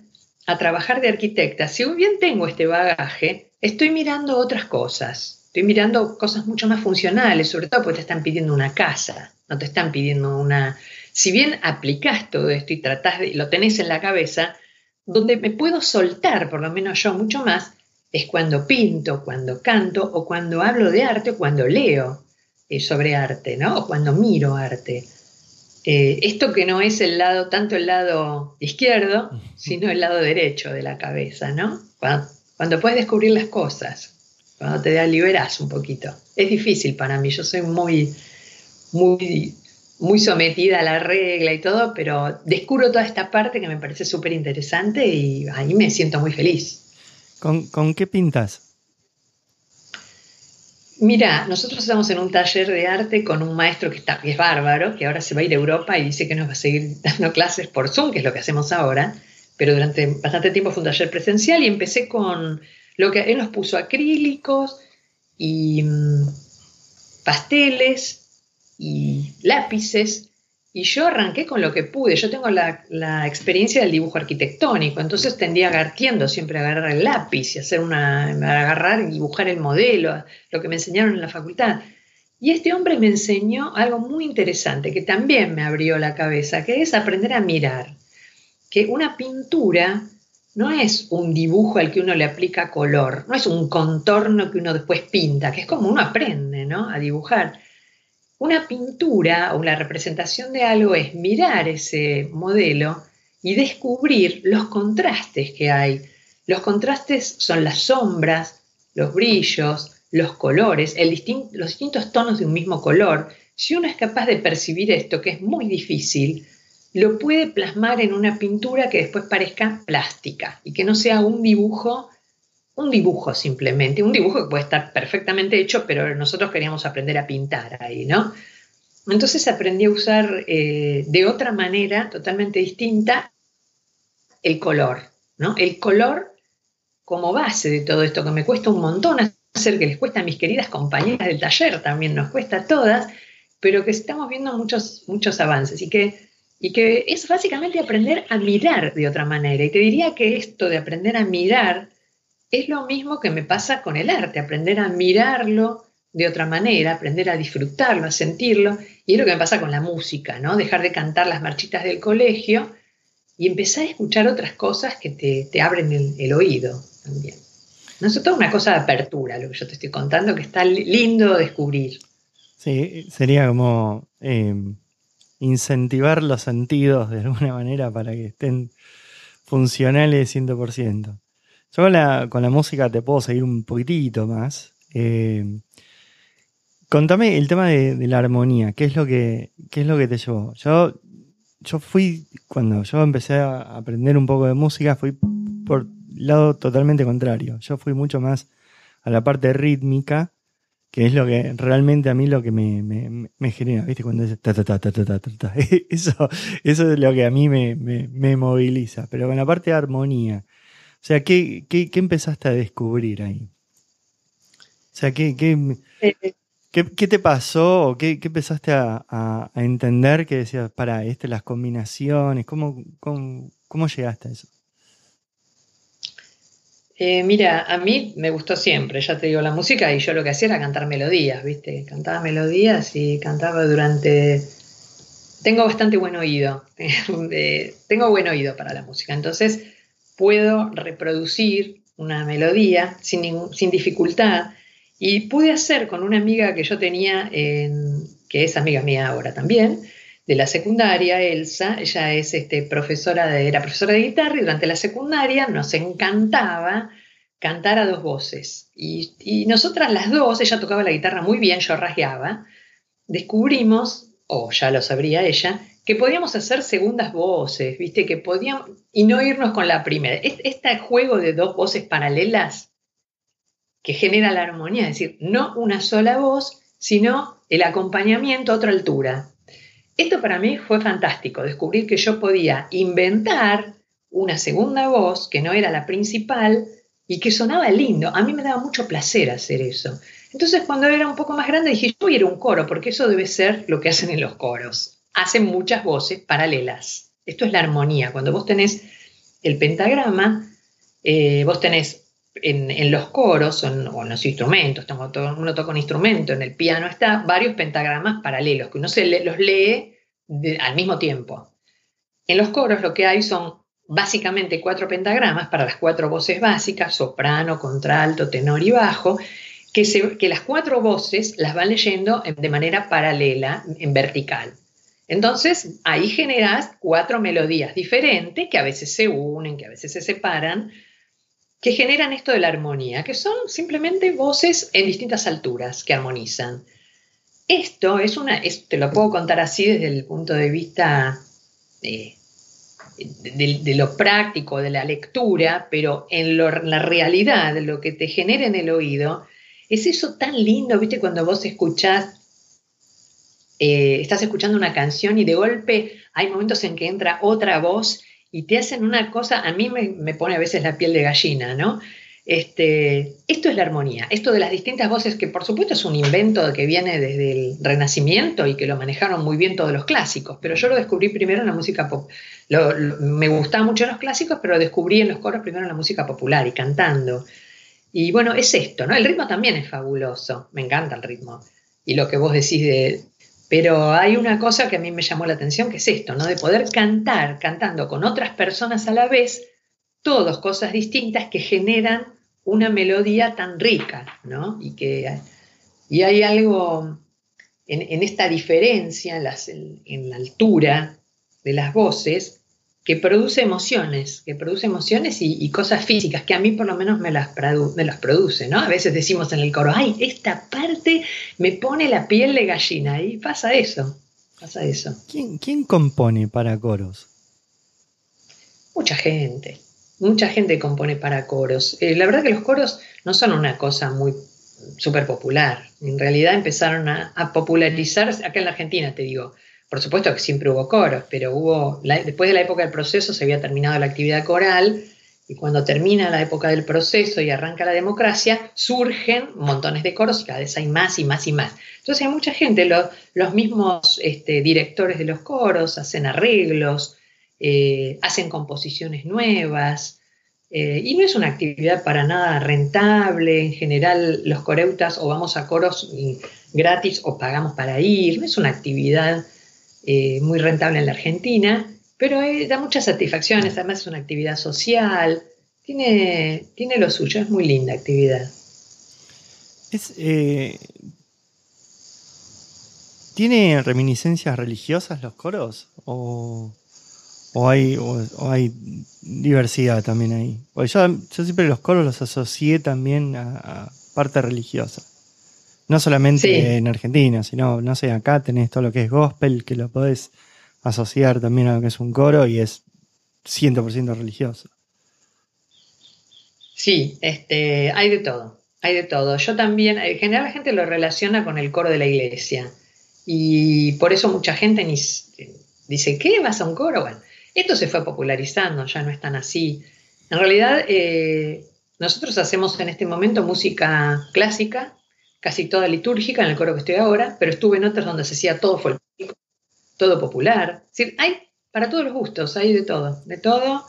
a trabajar de arquitecta, si bien tengo este bagaje, estoy mirando otras cosas, estoy mirando cosas mucho más funcionales, sobre todo porque te están pidiendo una casa, no te están pidiendo una... Si bien aplicás todo esto y tratás de, lo tenés en la cabeza, donde me puedo soltar, por lo menos yo, mucho más, es cuando pinto, cuando canto o cuando hablo de arte o cuando leo eh, sobre arte, ¿no? O cuando miro arte. Eh, esto que no es el lado, tanto el lado izquierdo, sino el lado derecho de la cabeza, ¿no? Cuando, cuando puedes descubrir las cosas, cuando te liberas un poquito. Es difícil para mí, yo soy muy muy, muy sometida a la regla y todo, pero descubro toda esta parte que me parece súper interesante y ahí me siento muy feliz. ¿Con, qué pintas? Mira, nosotros estamos en un taller de arte con un maestro que, está, que es bárbaro, que ahora se va a ir a Europa y dice que nos va a seguir [LAUGHS] dando clases por Zoom, que es lo que hacemos ahora, pero durante bastante tiempo fue un taller presencial y empecé con lo que él nos puso acrílicos y mm, pasteles y lápices. Y yo arranqué con lo que pude. Yo tengo la, experiencia del dibujo arquitectónico, entonces tendía gartiendo siempre a agarrar el lápiz y hacer una, agarrar y dibujar el modelo, lo que me enseñaron en la facultad. Y este hombre me enseñó algo muy interesante que también me abrió la cabeza, que es aprender a mirar. Que una pintura no es un dibujo al que uno le aplica color, no es un contorno que uno después pinta, que es como uno aprende ¿no? a dibujar una pintura o la representación de algo es mirar ese modelo y descubrir los contrastes que hay. Los contrastes son las sombras, los brillos, los colores, los distintos tonos de un mismo color. Si uno es capaz de percibir esto, que es muy difícil, lo puede plasmar en una pintura que después parezca plástica y que no sea un dibujo un dibujo simplemente, un dibujo que puede estar perfectamente hecho, pero nosotros queríamos aprender a pintar ahí, ¿no? Entonces aprendí a usar eh, de otra manera, totalmente distinta, el color, ¿no? El color como base de todo esto, que me cuesta un montón hacer, que les cuesta a mis queridas compañeras del taller, también nos cuesta a todas, pero que estamos viendo muchos, muchos avances y que, y que es básicamente aprender a mirar de otra manera. Y te diría que esto de aprender a mirar es lo mismo que me pasa con el arte, aprender a mirarlo de otra manera, aprender a disfrutarlo, a sentirlo, y es lo que me pasa con la música, ¿no? Dejar de cantar las marchitas del colegio y empezar a escuchar otras cosas que te, abren el, oído también. No es toda una cosa de apertura lo que yo te estoy contando, que está lindo descubrir. Sí, sería como em, incentivar los sentidos de alguna manera para que estén funcionales 100%. Yo con la, con la música te puedo seguir un poquitito más. Eh, contame el tema de, la armonía. ¿Qué es lo que, es lo que te llevó? Yo, yo fui, cuando yo empecé a aprender un poco de música, fui por lado totalmente contrario. Yo fui mucho más a la parte rítmica, que es lo que realmente a mí lo que me, genera, ¿viste? Cuando dice ta ta ta ta ta ta ta. [LAUGHS] Eso, eso es lo que a mí me, me moviliza. Pero con la parte de armonía, sea, ¿qué, empezaste a descubrir ahí? O sea, ¿qué, qué, eh, te pasó o qué, empezaste a, entender que decías, para, este, las combinaciones, ¿cómo, cómo, llegaste a eso? Eh, mira, a mí me gustó siempre, ya te digo, la música y yo lo que hacía era cantar melodías, ¿viste? Cantaba melodías y cantaba durante... Tengo bastante buen oído, [LAUGHS] eh, tengo buen oído para la música, entonces puedo reproducir una melodía sin, sin dificultad. Y pude hacer con una amiga que yo tenía, que es amiga mía ahora también, de la secundaria, Elsa, ella es este, profesora de, era profesora de guitarra y durante la secundaria nos encantaba cantar a dos voces. Y, y nosotras las dos, ella tocaba la guitarra muy bien, yo rasgueaba, descubrimos, o ya lo sabría ella, que podíamos hacer segundas voces, ¿viste? Que podíamos, y no irnos con la primera. Este juego de dos voces paralelas que genera la armonía, es decir, no una sola voz, sino el acompañamiento a otra altura. Esto para mí fue fantástico, descubrir que yo podía inventar una segunda voz que no era la principal y que sonaba lindo. A mí me daba mucho placer hacer eso. Entonces cuando era un poco más grande dije, yo voy a ir a un coro, porque eso debe ser lo que hacen en los coros hacen muchas voces paralelas. Esto es la armonía. Cuando vos tenés el pentagrama, eh, vos tenés en, los coros o en, los instrumentos, uno toca un instrumento, en el piano está varios pentagramas paralelos, que uno se los lee al mismo tiempo. En los coros lo que hay son básicamente cuatro pentagramas para las cuatro voces básicas, soprano, contralto, tenor y bajo, que, que las cuatro voces las van leyendo de manera paralela, en vertical. Entonces, ahí generas cuatro melodías diferentes que a veces se unen, que a veces se separan, que generan esto de la armonía, que son simplemente voces en distintas alturas que armonizan. Esto es una, te lo puedo contar así desde el punto de vista de, lo práctico, de la lectura, pero en, en la realidad, lo que te genera en el oído, es eso tan lindo, viste, cuando vos escuchás eh, estás escuchando una canción y de golpe hay momentos en que entra otra voz y te hacen una cosa, a mí me, pone a veces la piel de gallina, ¿no? Este, esto es la armonía, esto de las distintas voces, que por supuesto es un invento que viene desde el Renacimiento y que lo manejaron muy bien todos los clásicos, pero yo lo descubrí primero en la música pop. me gustaban mucho los clásicos, pero lo descubrí en los coros primero en la música popular y cantando. Y bueno, es esto, ¿no? El ritmo también es fabuloso, me encanta el ritmo. Y lo que vos decís de, pero hay una cosa que a mí me llamó la atención, que es esto, ¿no? De poder cantar, cantando con otras personas a la vez, todos cosas distintas que generan una melodía tan rica, ¿no? Y que y hay algo en, esta diferencia, en la altura de las voces, que produce emociones, que produce emociones y, cosas físicas, que a mí por lo menos me las, me las produce, ¿no? A veces decimos en el coro, ay, esta parte me pone la piel de gallina, y pasa eso, pasa eso. ¿Quién, quién compone para coros? Mucha gente, mucha gente compone para coros. Eh, la verdad que los coros no son una cosa muy súper popular, en realidad empezaron a, a popularizarse, acá en la Argentina te digo, por supuesto que siempre hubo coros, pero hubo, después de la época del proceso se había terminado la actividad coral y cuando termina la época del proceso y arranca la democracia, surgen montones de coros y cada vez hay más y más y más. Entonces hay mucha gente, los mismos este, directores de los coros hacen arreglos, eh, hacen composiciones nuevas, eh, y no es una actividad para nada rentable. En general, los coreutas o vamos a coros gratis o pagamos para ir. No es una actividad eh, muy rentable en la Argentina, pero da muchas satisfacciones, además es una actividad social, tiene, tiene lo suyo, es muy linda actividad. Eh, ¿Tiene reminiscencias religiosas los coros? ¿O, hay, hay diversidad también ahí? yo, siempre los coros los asocié también a parte religiosa. No solamente en Argentina, sino, no sé, acá tenés todo lo que es gospel, que lo podés asociar también a lo que es un coro y es 100% religioso. Sí, este, hay de todo, hay de todo. Yo también, en general la gente lo relaciona con el coro de la iglesia y por eso mucha gente ni, dice, ¿qué vas a un coro? Bueno, esto se fue popularizando, ya no es tan así. En realidad, eh, nosotros hacemos en este momento música clásica, casi toda litúrgica en el coro que estoy ahora, pero estuve en otras donde se hacía todo folclórico, todo popular. Es decir, hay para todos los gustos, hay de todo, de todo,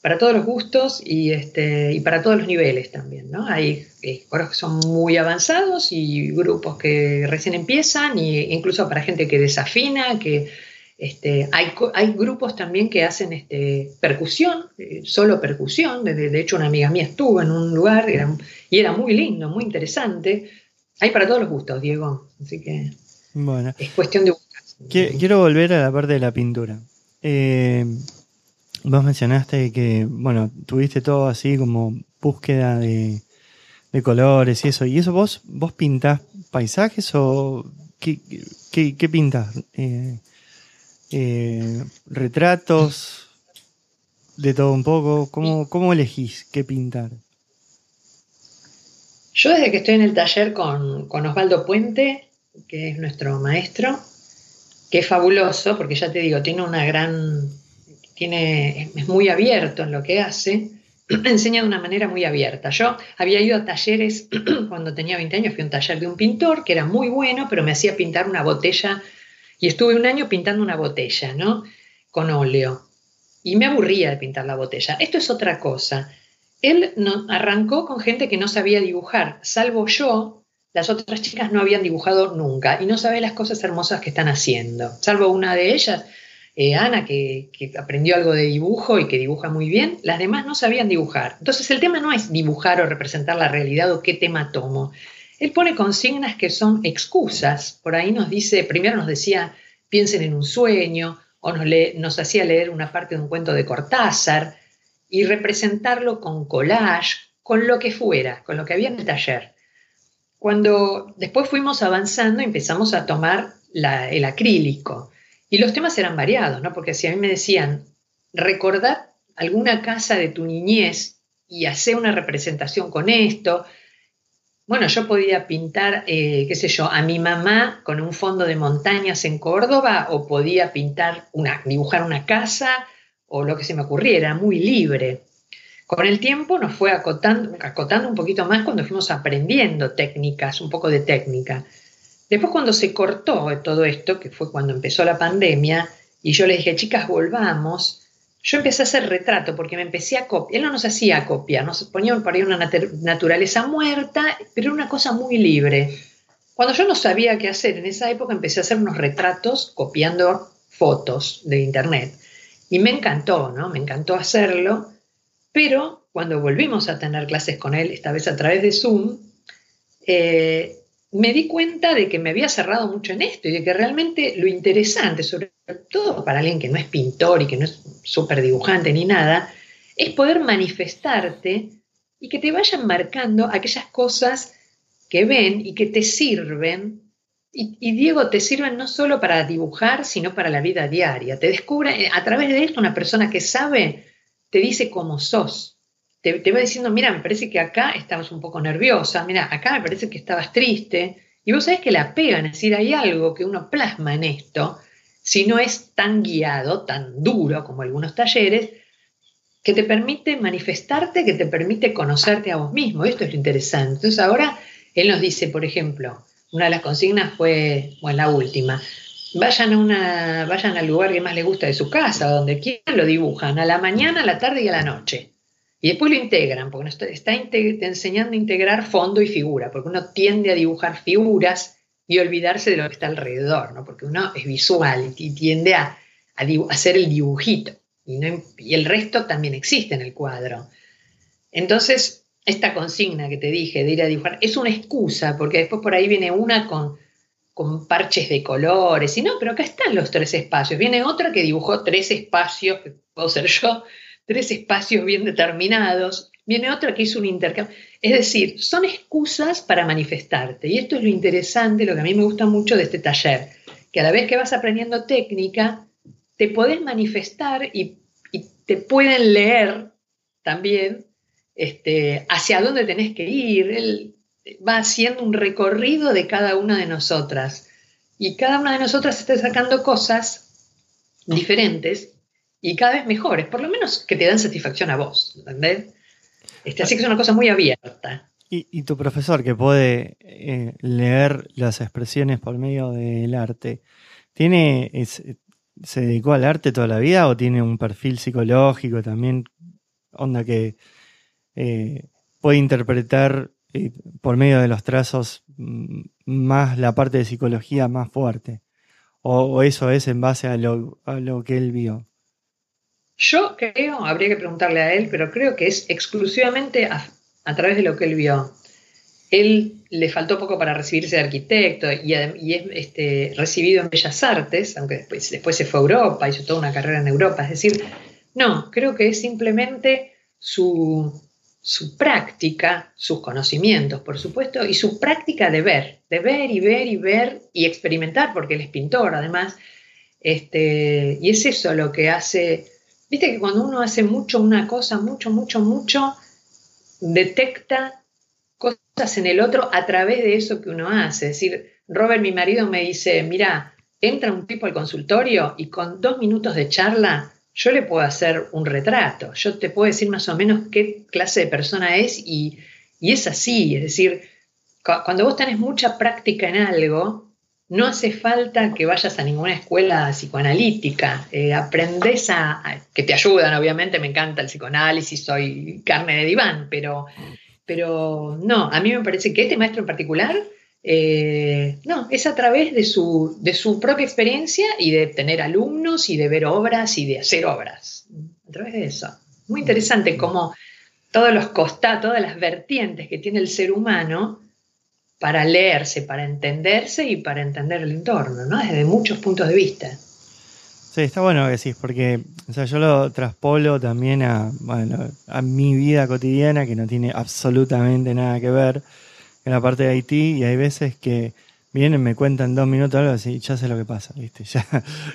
para todos los gustos y, este, y para todos los niveles también, ¿no? Hay eh, coros que son muy avanzados y grupos que recién empiezan, e incluso para gente que desafina, que este, hay, hay, grupos también que hacen este, percusión, eh, solo percusión. De, hecho, una amiga mía estuvo en un lugar y era muy lindo, muy interesante hay para todos los gustos, Diego. Así que bueno. es cuestión de buscar. Quiero volver a la parte de la pintura. Eh, vos mencionaste que, bueno, tuviste todo así como búsqueda de, colores y eso. ¿Y eso vos, vos pintás paisajes o qué, qué, pintas? Eh, eh, ¿Retratos? ¿De todo un poco? ¿Cómo, ¿Cómo elegís qué pintar? Yo desde que estoy en el taller con, con Osvaldo Puente, que es nuestro maestro, que es fabuloso, porque ya te digo, tiene una gran, tiene, es muy abierto en lo que hace, [CLEARS THROAT] enseña de una manera muy abierta. Yo había ido a talleres [CLEARS THROAT] cuando tenía 20 años, fui a un taller de un pintor que era muy bueno, pero me hacía pintar una botella y estuve un año pintando una botella, ¿no? Con óleo. Y me aburría de pintar la botella. Esto es otra cosa. Él no, arrancó con gente que no sabía dibujar, salvo yo, las otras chicas no habían dibujado nunca y no sabe las cosas hermosas que están haciendo, salvo una de ellas, eh, Ana, que, aprendió algo de dibujo y que dibuja muy bien, las demás no sabían dibujar. Entonces el tema no es dibujar o representar la realidad o qué tema tomo, él pone consignas que son excusas. Por ahí nos dice, primero nos decía, piensen en un sueño, o nos hacía leer una parte de un cuento de Cortázar y representarlo con collage, con lo que fuera, con lo que había en el taller. Cuando después fuimos avanzando, empezamos a tomar el acrílico. Y los temas eran variados, ¿no? Porque si a mí me decían, recordad alguna casa de tu niñez y hacer una representación con esto, bueno, yo podía pintar, eh, qué sé yo, a mi mamá con un fondo de montañas en Córdoba o podía pintar una, dibujar una casa o lo que se me ocurriera, muy libre. Con el tiempo nos fue acotando, acotando un poquito más cuando fuimos aprendiendo técnicas, un poco de técnica. Después cuando se cortó todo esto, que fue cuando empezó la pandemia, y yo le dije, chicas, volvamos, yo empecé a hacer retrato porque me empecé a copiar. Él no nos hacía copiar, nos ponía por ahí una naturaleza muerta, pero una cosa muy libre. Cuando yo no sabía qué hacer en esa época, empecé a hacer unos retratos copiando fotos de internet. Y me encantó, ¿no? Me encantó hacerlo. Pero cuando volvimos a tener clases con él, esta vez a través de Zoom, eh, me di cuenta de que me había cerrado mucho en esto y de que realmente lo interesante, sobre todo para alguien que no es pintor y que no es súper dibujante ni nada, es poder manifestarte y que te vayan marcando aquellas cosas que ven y que te sirven. Y, Diego, te sirven no solo para dibujar, sino para la vida diaria. Te descubre, eh, a través de esto, una persona que sabe, te dice cómo sos. Te, te va diciendo, mira, me parece que acá estabas un poco nerviosa, mira, acá me parece que estabas triste. Y vos sabés que la pegan, es decir, hay algo que uno plasma en esto si no es tan guiado, tan duro como algunos talleres, que te permite manifestarte, que te permite conocerte a vos mismo. Esto es lo interesante. Entonces ahora él nos dice, por ejemplo, una de las consignas fue, bueno, la última, vayan, a una, vayan al lugar que más les gusta de su casa, donde quieran, lo dibujan, a la mañana, a la tarde y a la noche. Y después lo integran, porque está, está enseñando a integrar fondo y figura, porque uno tiende a dibujar figuras y olvidarse de lo que está alrededor, ¿no? porque uno es visual y tiende a, hacer el dibujito y, y el resto también existe en el cuadro. Entonces, esta consigna que te dije de ir a dibujar es una excusa, porque después por ahí viene una con, con parches de colores, y no, pero acá están los tres espacios. Viene otra que dibujó tres espacios, que puedo ser yo, tres espacios bien determinados. Viene otra que hizo un intercambio. Es decir, son excusas para manifestarte. Y esto es lo interesante, lo que a mí me gusta mucho de este taller, que a la vez que vas aprendiendo técnica, te podés manifestar y, te pueden leer también este, hacia dónde tenés que ir. Él va haciendo un recorrido de cada una de nosotras. Y cada una de nosotras está sacando cosas diferentes y cada vez mejores, por lo menos que te dan satisfacción a vos, ¿entendés? Este, así que es una cosa muy abierta. Y, tu profesor que puede eh, leer las expresiones por medio del arte, ¿tiene, ¿se dedicó al arte toda la vida o tiene un perfil psicológico también? Onda que eh, puede interpretar eh, por medio de los trazos mm, más la parte de psicología más fuerte. O, eso es en base a lo, a lo que él vio. Yo creo, habría que preguntarle a él, pero creo que es exclusivamente a, través de lo que él vio. él le faltó poco para recibirse de arquitecto y, es este, recibido en Bellas Artes, aunque después, después se fue a Europa, hizo toda una carrera en Europa. Es decir, no, creo que es simplemente su, su práctica, sus conocimientos, por supuesto, y su práctica de ver, de ver y ver y ver y experimentar, porque él es pintor además. Este, y es eso lo que hace, viste que cuando uno hace mucho una cosa, mucho, mucho, mucho, detecta cosas en el otro a través de eso que uno hace. Es decir, Robert, mi marido, me dice, mira, entra un tipo al consultorio y con dos minutos de charla yo le puedo hacer un retrato, yo te puedo decir más o menos qué clase de persona es y, es así, es decir, cuando vos tenés mucha práctica en algo, no hace falta que vayas a ninguna escuela psicoanalítica, eh, aprendes a, que te ayudan, obviamente, me encanta el psicoanálisis, soy carne de diván, pero pero no, a mí me parece que este maestro en particular, eh, no, es a través de su, de su propia experiencia y de tener alumnos y de ver obras y de hacer obras. A través de eso. Muy interesante cómo todos los costados, todas las vertientes que tiene el ser humano para leerse, para entenderse y para entender el entorno, ¿no? Desde muchos puntos de vista. Sí, está bueno que decís, porque o sea, yo lo traspolo también a, a mi vida cotidiana, que no tiene absolutamente nada que ver en la parte de Haití, y hay veces que vienen, me cuentan dos minutos algo así, ya sé lo que pasa, ¿viste? [LAUGHS] Ya,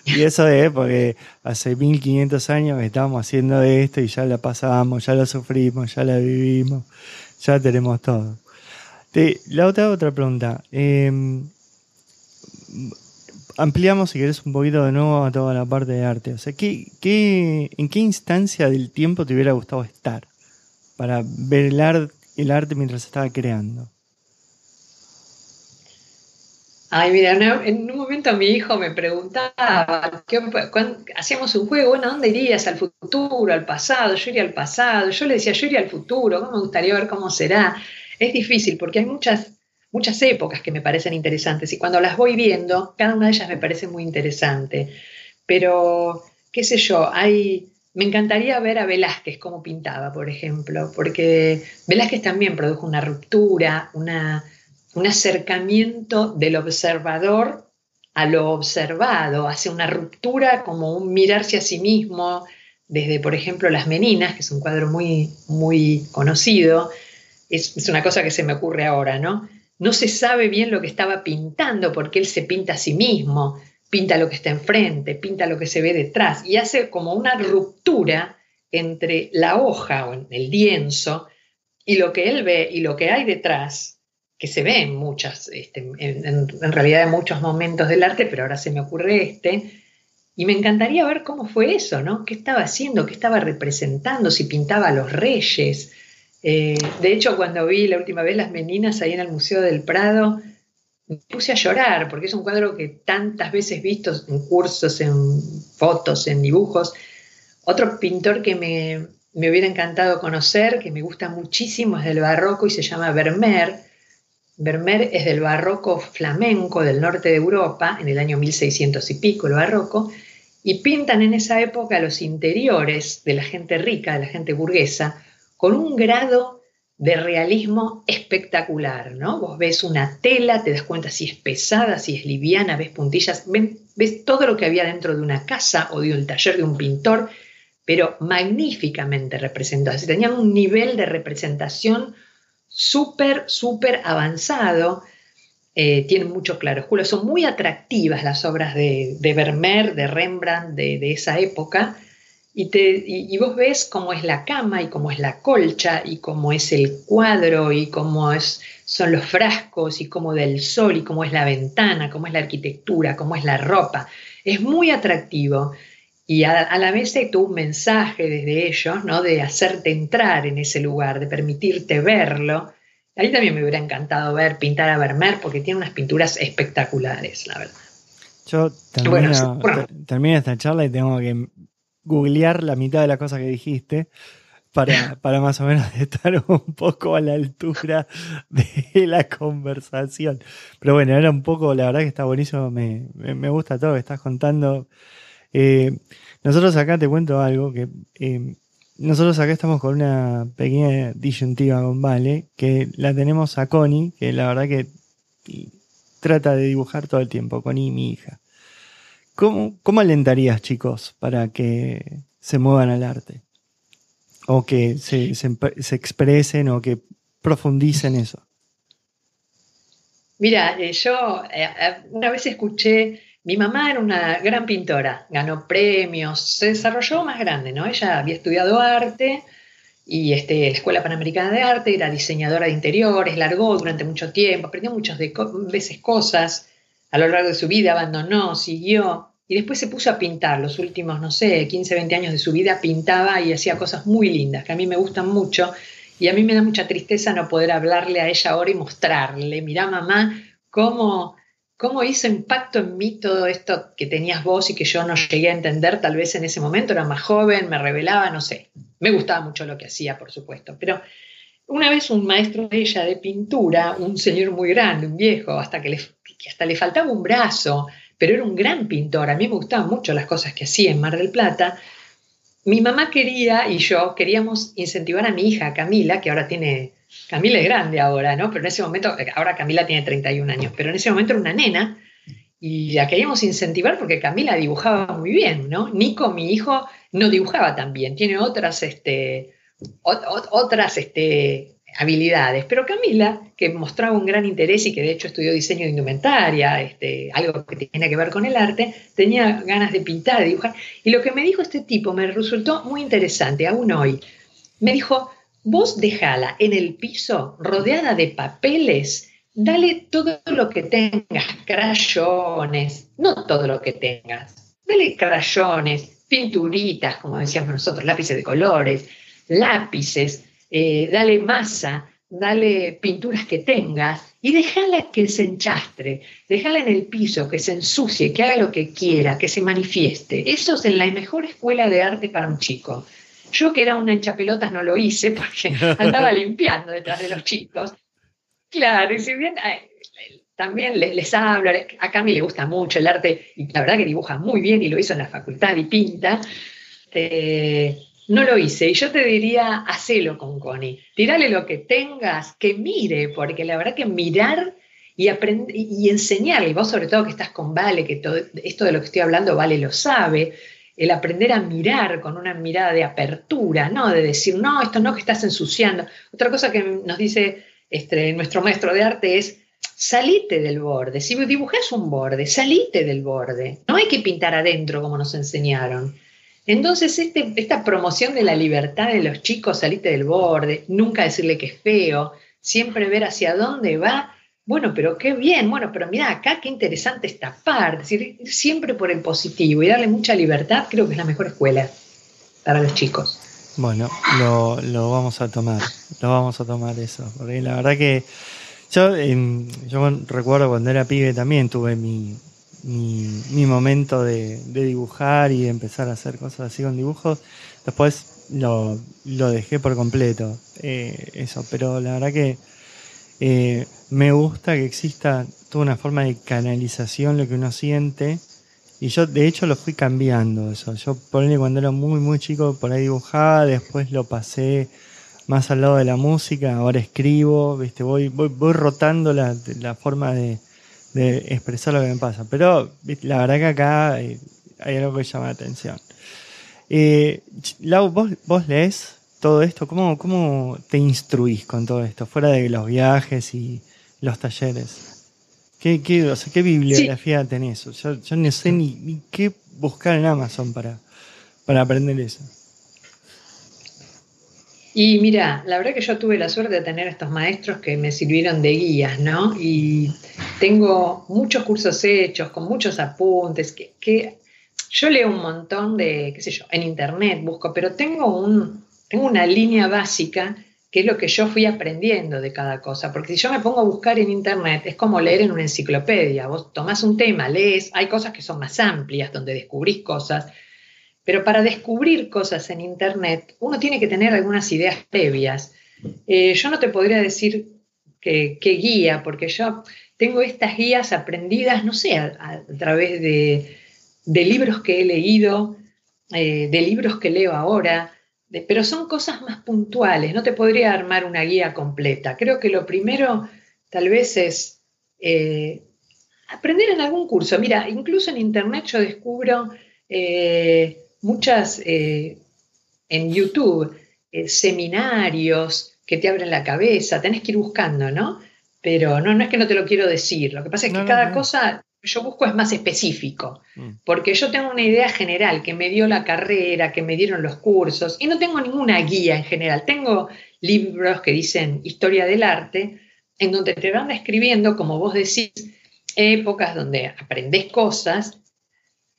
y eso es porque hace 1500 años que haciendo esto y ya la pasamos, ya lo sufrimos, ya la vivimos, ya tenemos todo. la otra, otra pregunta. Eh, ampliamos, si querés, un poquito de nuevo a toda la parte de arte. O sea, ¿qué, en qué instancia del tiempo te hubiera gustado estar para ver el, el arte mientras estaba creando? Ay, mira, en un momento mi hijo me preguntaba, hacíamos un juego, bueno, ¿dónde irías? ¿Al futuro, al pasado? Yo iría al pasado. Yo le decía, yo iría al futuro, ¿cómo me gustaría ver cómo será? Es difícil porque hay muchas muchas épocas que me parecen interesantes y cuando las voy viendo, cada una de ellas me parece muy interesante. Pero, qué sé yo, me encantaría ver a Velázquez cómo pintaba, por ejemplo, porque Velázquez también produjo una ruptura, una, un acercamiento del observador a lo observado, hace una ruptura como un mirarse a sí mismo, desde, por ejemplo, Las Meninas, que es un cuadro muy, muy conocido, es, es una cosa que se me ocurre ahora, ¿no? no se sabe bien lo que estaba pintando porque él se pinta a sí mismo, pinta lo que está enfrente, pinta lo que se ve detrás y hace como una ruptura entre la hoja o el lienzo y lo que él ve y lo que hay detrás, que se ve en muchas, este, en, realidad en muchos momentos del arte, pero ahora se me ocurre este, y me encantaría ver cómo fue eso, ¿no? ¿Qué estaba haciendo? ¿Qué estaba representando? Si pintaba a los reyes, eh, de hecho, cuando vi la última vez las meninas ahí en el Museo del Prado, me puse a llorar porque es un cuadro que tantas veces visto en cursos, en fotos, en dibujos. Otro pintor que me, me hubiera encantado conocer, que me gusta muchísimo, es del barroco y se llama Vermeer. Vermeer es del barroco flamenco del norte de Europa, en el año 1600 y pico el barroco, y pintan en esa época los interiores de la gente rica, de la gente burguesa, con un grado de realismo espectacular, ¿no? Vos ves una tela, te das cuenta si es pesada, si es liviana, ves puntillas, ves todo lo que había dentro de una casa o de un taller de un pintor, pero magníficamente representado. Tenían un nivel de representación súper, súper avanzado. Eh, tienen mucho claroscuro. Son muy atractivas las obras de, Vermeer, de Rembrandt, de, de esa época. Y, te, y, vos ves cómo es la cama y cómo es la colcha y cómo es el cuadro y cómo es, son los frascos y cómo del sol y cómo es la ventana, cómo es la arquitectura, cómo es la ropa. Es muy atractivo y a, la vez hay todo un mensaje desde ellos, ¿no? De hacerte entrar en ese lugar, de permitirte verlo. Ahí también me hubiera encantado ver pintar a Vermeer porque tiene unas pinturas espectaculares, la verdad. Yo termino esta charla y tengo que googlear la mitad de las cosas que dijiste para, [LAUGHS] para más o menos [LAUGHS] estar un poco a la altura de la conversación. Pero bueno, era un poco, la verdad que está buenísimo, me, me, gusta todo lo que estás contando. Eh, nosotros acá te cuento algo que eh, nosotros acá estamos con una pequeña disyuntiva con Vale, que la tenemos a Connie, que la verdad que trata de dibujar todo el tiempo, Connie, mi hija. ¿Cómo, cómo alentarías, chicos, para que se muevan al arte? O que se, se, expresen o que profundicen eso. Mira, eh, yo eh, una vez escuché mi mamá era una gran pintora, ganó premios, se desarrolló más grande, ¿no? Ella había estudiado arte y este, la Escuela Panamericana de Arte, era diseñadora de interiores, largó durante mucho tiempo, aprendió muchas veces cosas a lo largo de su vida, abandonó, siguió y después se puso a pintar. Los últimos, no sé, 15, 20 años de su vida pintaba y hacía cosas muy lindas que a mí me gustan mucho y a mí me da mucha tristeza no poder hablarle a ella ahora y mostrarle, mira mamá, cómo ¿Cómo hizo impacto en mí todo esto que tenías vos y que yo no llegué a entender tal vez en ese momento? Era más joven, me revelaba, no sé. Me gustaba mucho lo que hacía, por supuesto. Pero una vez un maestro de ella de pintura, un señor muy grande, un viejo, hasta que, le, hasta le faltaba un brazo, pero era un gran pintor. A mí me gustaban mucho las cosas que hacía en Mar del Plata. Mi mamá quería y yo queríamos incentivar a mi hija Camila, que ahora tiene Camila es grande ahora, ¿no? Pero en ese momento, ahora Camila tiene 31 años, pero en ese momento era una nena y la queríamos incentivar porque Camila dibujaba muy bien, ¿no? Nico, mi hijo, no dibujaba tan bien, tiene otras, este, otras este, habilidades, pero Camila, que mostraba un gran interés y que de hecho estudió diseño de indumentaria, este, algo que tiene que ver con el arte, tenía ganas de pintar, de dibujar, y lo que me dijo este tipo me resultó muy interesante, aún hoy. Me dijo, Vos dejala en el piso, rodeada de papeles, dale todo lo que tengas, crayones, no todo lo que tengas, dale crayones, pinturitas, como decíamos nosotros, lápices de colores, lápices, eh, dale masa, dale pinturas que tengas y déjala que se enchastre, déjala en el piso, que se ensucie, que haga lo que quiera, que se manifieste. Eso es en la mejor escuela de arte para un chico. Yo que era una hinchapelotas no lo hice porque [LAUGHS] andaba limpiando detrás de los chicos. Claro, y si bien también les, les hablo, a Cami le gusta mucho el arte y la verdad que dibuja muy bien y lo hizo en la facultad y pinta. Eh, no lo hice y yo te diría, hacelo con Connie, tirale lo que tengas, que mire, porque la verdad que mirar y, aprender, y enseñarle, y vos sobre todo que estás con Vale, que todo esto de lo que estoy hablando Vale lo sabe, el aprender a mirar con una mirada de apertura, no de decir, no, esto no que estás ensuciando. Otra cosa que nos dice este, nuestro maestro de arte es, salite del borde. Si dibujas un borde, salite del borde. No hay que pintar adentro como nos enseñaron. Entonces, este, esta promoción de la libertad de los chicos, salite del borde, nunca decirle que es feo, siempre ver hacia dónde va bueno, pero qué bien, bueno, pero mira acá qué interesante esta parte, decir, siempre por el positivo y darle mucha libertad, creo que es la mejor escuela para los chicos. Bueno, lo, vamos a tomar, lo vamos a tomar eso, porque la verdad que yo, em, yo recuerdo cuando era pibe también tuve mi, mi, momento de, dibujar y empezar a hacer cosas así con dibujos, después lo, lo dejé por completo, eh, eso, pero la verdad que eh, me gusta que exista toda una forma de canalización lo que uno siente. Y yo, de hecho, lo fui cambiando eso. Yo, por ahí, cuando era muy, muy chico, por ahí dibujaba, después lo pasé más al lado de la música, ahora escribo, ¿viste? Voy, voy, voy rotando la, forma de, expresar lo que me pasa. Pero la verdad que acá eh, hay algo que llama la atención. Eh, Lau, ¿vos, ¿vos lees? Todo esto? ¿Cómo, ¿Cómo te instruís con todo esto, fuera de los viajes y los talleres? ¿Qué, qué, ¿qué bibliografía tenés? Yo, yo no sé ni, qué buscar en Amazon para, para aprender eso. Y mira, la verdad que yo tuve la suerte de tener estos maestros que me sirvieron de guías, ¿no? Y tengo muchos cursos hechos, con muchos apuntes, que, que yo leo un montón de, qué sé yo, en internet busco, pero tengo un, tengo una línea básica que es lo que yo fui aprendiendo de cada cosa, porque si yo me pongo a buscar en internet es como leer en una enciclopedia, vos tomás un tema, lees, hay cosas que son más amplias, donde descubrís cosas, pero para descubrir cosas en internet uno tiene que tener algunas ideas previas. Eh, yo no te podría decir qué guía, porque yo tengo estas guías aprendidas, no sé, a, través de, libros que he leído, eh, de libros que leo ahora, pero son cosas más puntuales, no te podría armar una guía completa. Creo que lo primero tal vez es eh, aprender en algún curso. Mira, incluso en Internet yo descubro eh, muchas, eh, en YouTube, seminarios que te abren la cabeza, tenés que ir buscando, ¿no? Pero no, no es que no te lo quiero decir, lo que pasa es que cada cosa yo busco es más específico, mm. porque yo tengo una idea general que me dio la carrera, que me dieron los cursos, y no tengo ninguna guía en general. Tengo libros que dicen historia del arte, en donde te van escribiendo, como vos decís, épocas donde aprendes cosas,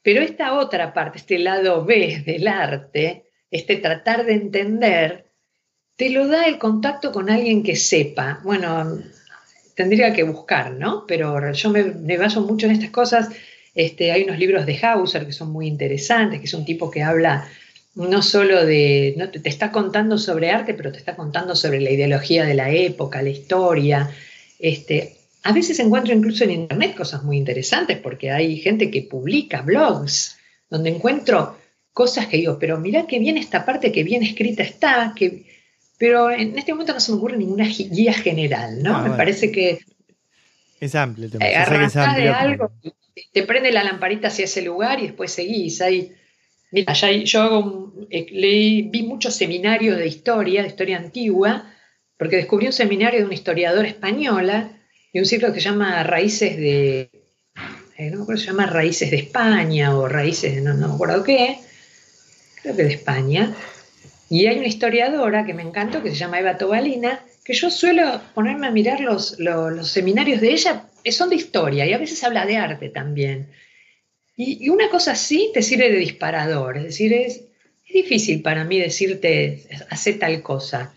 pero esta otra parte, este lado B del arte, este tratar de entender, te lo da el contacto con alguien que sepa. Bueno, tendría que buscar, ¿no? Pero yo me, baso mucho en estas cosas. Este, hay unos libros de Hauser que son muy interesantes, que es un tipo que habla no solo de, te, está contando sobre arte, pero te está contando sobre la ideología de la época, la historia. Este, a veces encuentro incluso en internet cosas muy interesantes porque hay gente que publica blogs donde encuentro cosas que digo, pero mira qué bien esta parte, qué bien escrita está, que pero en este momento no se me ocurre ninguna guía general, ¿no? Ah, me parece que... Es amplio. Te, eh, de algo, te prende la lamparita hacia ese lugar y después seguís. Ahí, mira, yo hago, eh, leí, vi muchos seminarios de historia, de historia antigua, porque descubrí un seminario de una historiadora española y un ciclo que se llama Raíces de... Eh, no me acuerdo, se llama Raíces de España o Raíces de no, no me acuerdo qué, creo que de España, y hay una historiadora que me encantó, que se llama Eva Tobalina, que yo suelo ponerme a mirar los, seminarios de ella, son de historia y a veces habla de arte también. Y, una cosa así te sirve de disparador, es decir, es, difícil para mí decirte, hace tal cosa.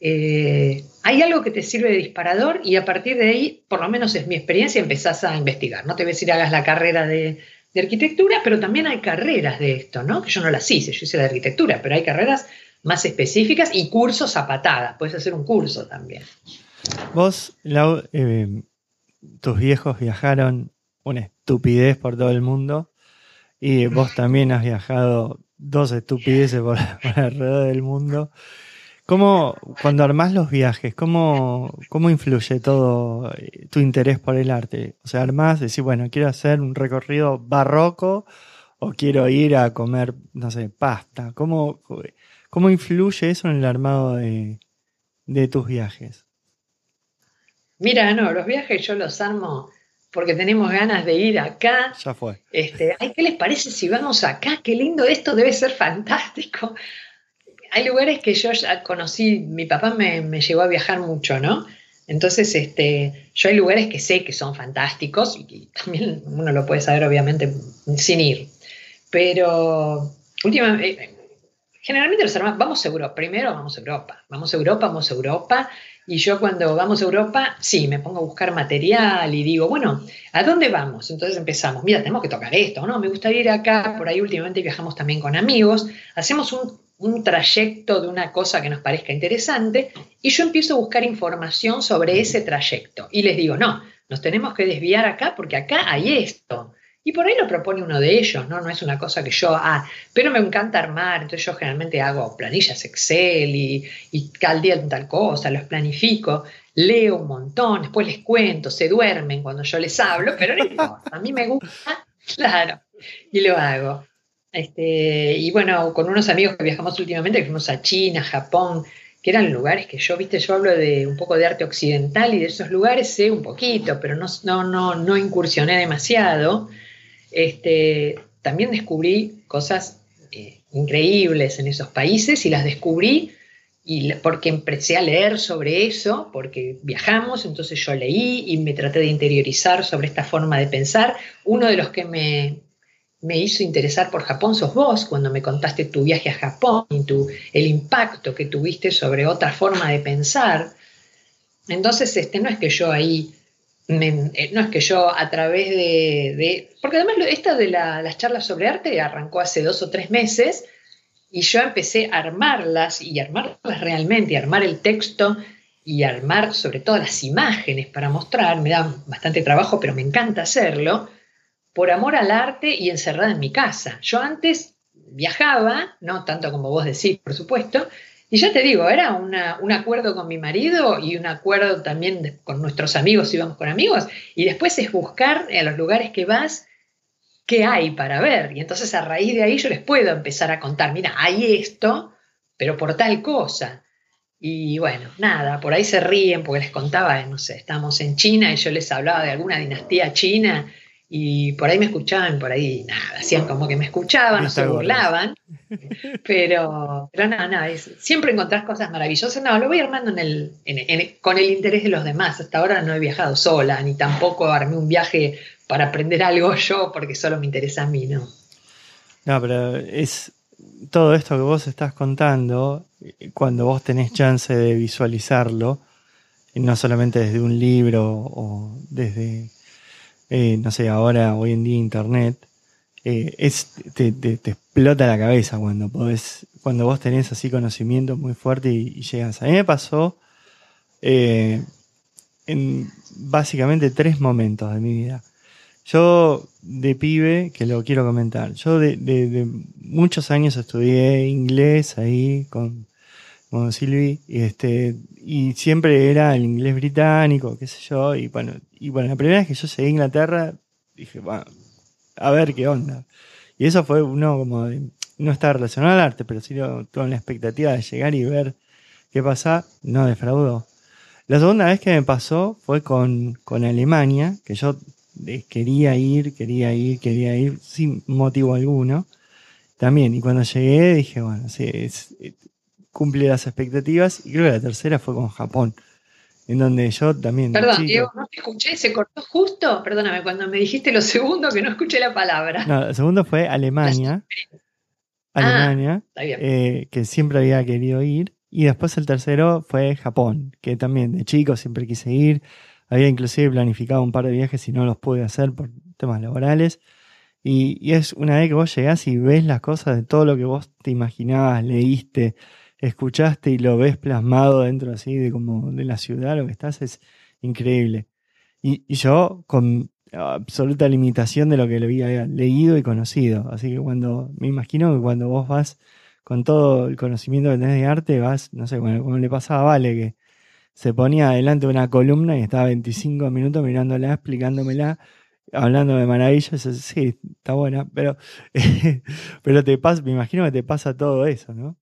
Eh, hay algo que te sirve de disparador y a partir de ahí, por lo menos es mi experiencia, empezás a investigar. No te ves a decir hagas la carrera de, de arquitectura, pero también hay carreras de esto, ¿no? Que yo no las hice, yo hice la arquitectura, pero hay carreras más específicas y cursos a patadas. Puedes hacer un curso también. Vos, Lau, eh, tus viejos viajaron una estupidez por todo el mundo y vos también has viajado dos estupideces [LAUGHS] por, alrededor del mundo. ¿Cómo, cuando armás los viajes, cómo, cómo influye todo eh, tu interés por el arte? O sea, armás, decís, bueno, quiero hacer un recorrido barroco o quiero ir a comer, no sé, pasta. ¿Cómo, ¿Cómo influye eso en el armado de, tus viajes? Mira, no, los viajes yo los armo porque tenemos ganas de ir acá. Ya fue. Este, ay, ¿qué les parece si vamos acá? Qué lindo esto, debe ser fantástico. Hay lugares que yo ya conocí, mi papá me, me llevó a viajar mucho, ¿no? Entonces, este, yo hay lugares que sé que son fantásticos y también uno lo puede saber obviamente sin ir. Pero últimamente, generalmente los hermanos, vamos a Europa, primero vamos a Europa, vamos a Europa, vamos a Europa, y yo cuando vamos a Europa, sí, me pongo a buscar material y digo, bueno, ¿a dónde vamos? Entonces empezamos, mira, tenemos que tocar esto, ¿no? Me gusta ir acá, por ahí últimamente viajamos también con amigos, hacemos un, un trayecto de una cosa que nos parezca interesante, y yo empiezo a buscar información sobre ese trayecto, y les digo, no, nos tenemos que desviar acá porque acá hay esto. Y por ahí lo propone uno de ellos, ¿no? No es una cosa que yo, ah, pero me encanta armar, entonces yo generalmente hago planillas Excel y, y tal día tal cosa, los planifico, leo un montón, después les cuento, se duermen cuando yo les hablo, pero no a mí me gusta, [LAUGHS] claro, y lo hago. Este, y bueno, con unos amigos que viajamos últimamente, que fuimos a China, Japón, que eran lugares que yo, viste, yo hablo de un poco de arte occidental y de esos lugares sé un poquito, pero no, no, no, no incursioné demasiado este, también descubrí cosas eh, increíbles en esos países y las descubrí y porque empecé a leer sobre eso, porque viajamos, entonces yo leí y me traté de interiorizar sobre esta forma de pensar. Uno de los que me, me hizo interesar por Japón sos vos, cuando me contaste tu viaje a Japón y tu, el impacto que tuviste sobre otra forma de pensar. Entonces, este, no es que yo ahí eh, no es que yo a través de, porque además esta de las charlas sobre arte arrancó hace dos o tres meses y yo empecé a armarlas y armarlas realmente, y armar el texto y armar sobre todo las imágenes para mostrar, me da bastante trabajo, pero me encanta hacerlo, por amor al arte y encerrada en mi casa. Yo antes viajaba, no tanto como vos decís, por supuesto, y ya te digo, era un acuerdo con mi marido y un acuerdo también con nuestros amigos, íbamos con amigos, y después es buscar en los lugares que vas qué hay para ver. Y entonces a raíz de ahí yo les puedo empezar a contar, mira, hay esto, pero por tal cosa. Y bueno, nada, por ahí se ríen porque les contaba, no sé, estábamos en China y yo les hablaba de alguna dinastía china y por ahí me escuchaban, por ahí nada, hacían como que me escuchaban, no se burlaban, [LAUGHS] pero, pero no, no, siempre encontrás cosas maravillosas. No, lo voy armando en el, con el interés de los demás. Hasta ahora no he viajado sola, ni tampoco armé un viaje para aprender algo yo porque solo me interesa a mí, ¿no? No, pero es todo esto que vos estás contando, cuando vos tenés chance de visualizarlo, no solamente desde un libro o desde, eh, no sé, ahora, hoy en día internet, eh, es, te, explota la cabeza cuando podés, cuando vos tenés así conocimiento muy fuerte y, llegas. A mí me pasó eh, en básicamente tres momentos de mi vida. Yo de pibe, que lo quiero comentar, yo de, muchos años estudié inglés ahí con, con Silvi y, este, y siempre era el inglés británico, qué sé yo, y bueno, y bueno, la primera vez que yo llegué a Inglaterra, dije, bueno, a ver qué onda. Y eso fue uno como de, no está relacionado al arte, pero sí con la expectativa de llegar y ver qué pasa, no defraudó. La segunda vez que me pasó fue con, con Alemania, que yo quería ir, quería ir, quería ir, sin motivo alguno. También, y cuando llegué dije, bueno, sí, es, cumple las expectativas. Y creo que la tercera fue con Japón, en donde yo también. Perdón, Diego, no te escuché, se cortó justo. Perdóname, cuando me dijiste lo segundo, que no escuché la palabra. No, el segundo fue Alemania. Alemania, ah, eh, que siempre había querido ir. Y después el tercero fue Japón, que también de chico siempre quise ir. Había inclusive planificado un par de viajes y no los pude hacer por temas laborales. Y, es una vez que vos llegás y ves las cosas de todo lo que vos te imaginabas, leíste, escuchaste y lo ves plasmado dentro así de como de la ciudad, lo que estás es increíble. Y, yo con absoluta limitación de lo que le había leído y conocido. Así que cuando, me imagino que cuando vos vas con todo el conocimiento que tenés de arte, vas, no sé, como le pasaba a Vale, que se ponía adelante una columna y estaba 25 minutos mirándola, explicándomela, hablando de maravillas. Sí, está buena, pero, [LAUGHS] pero te pasa, me imagino que te pasa todo eso, ¿no?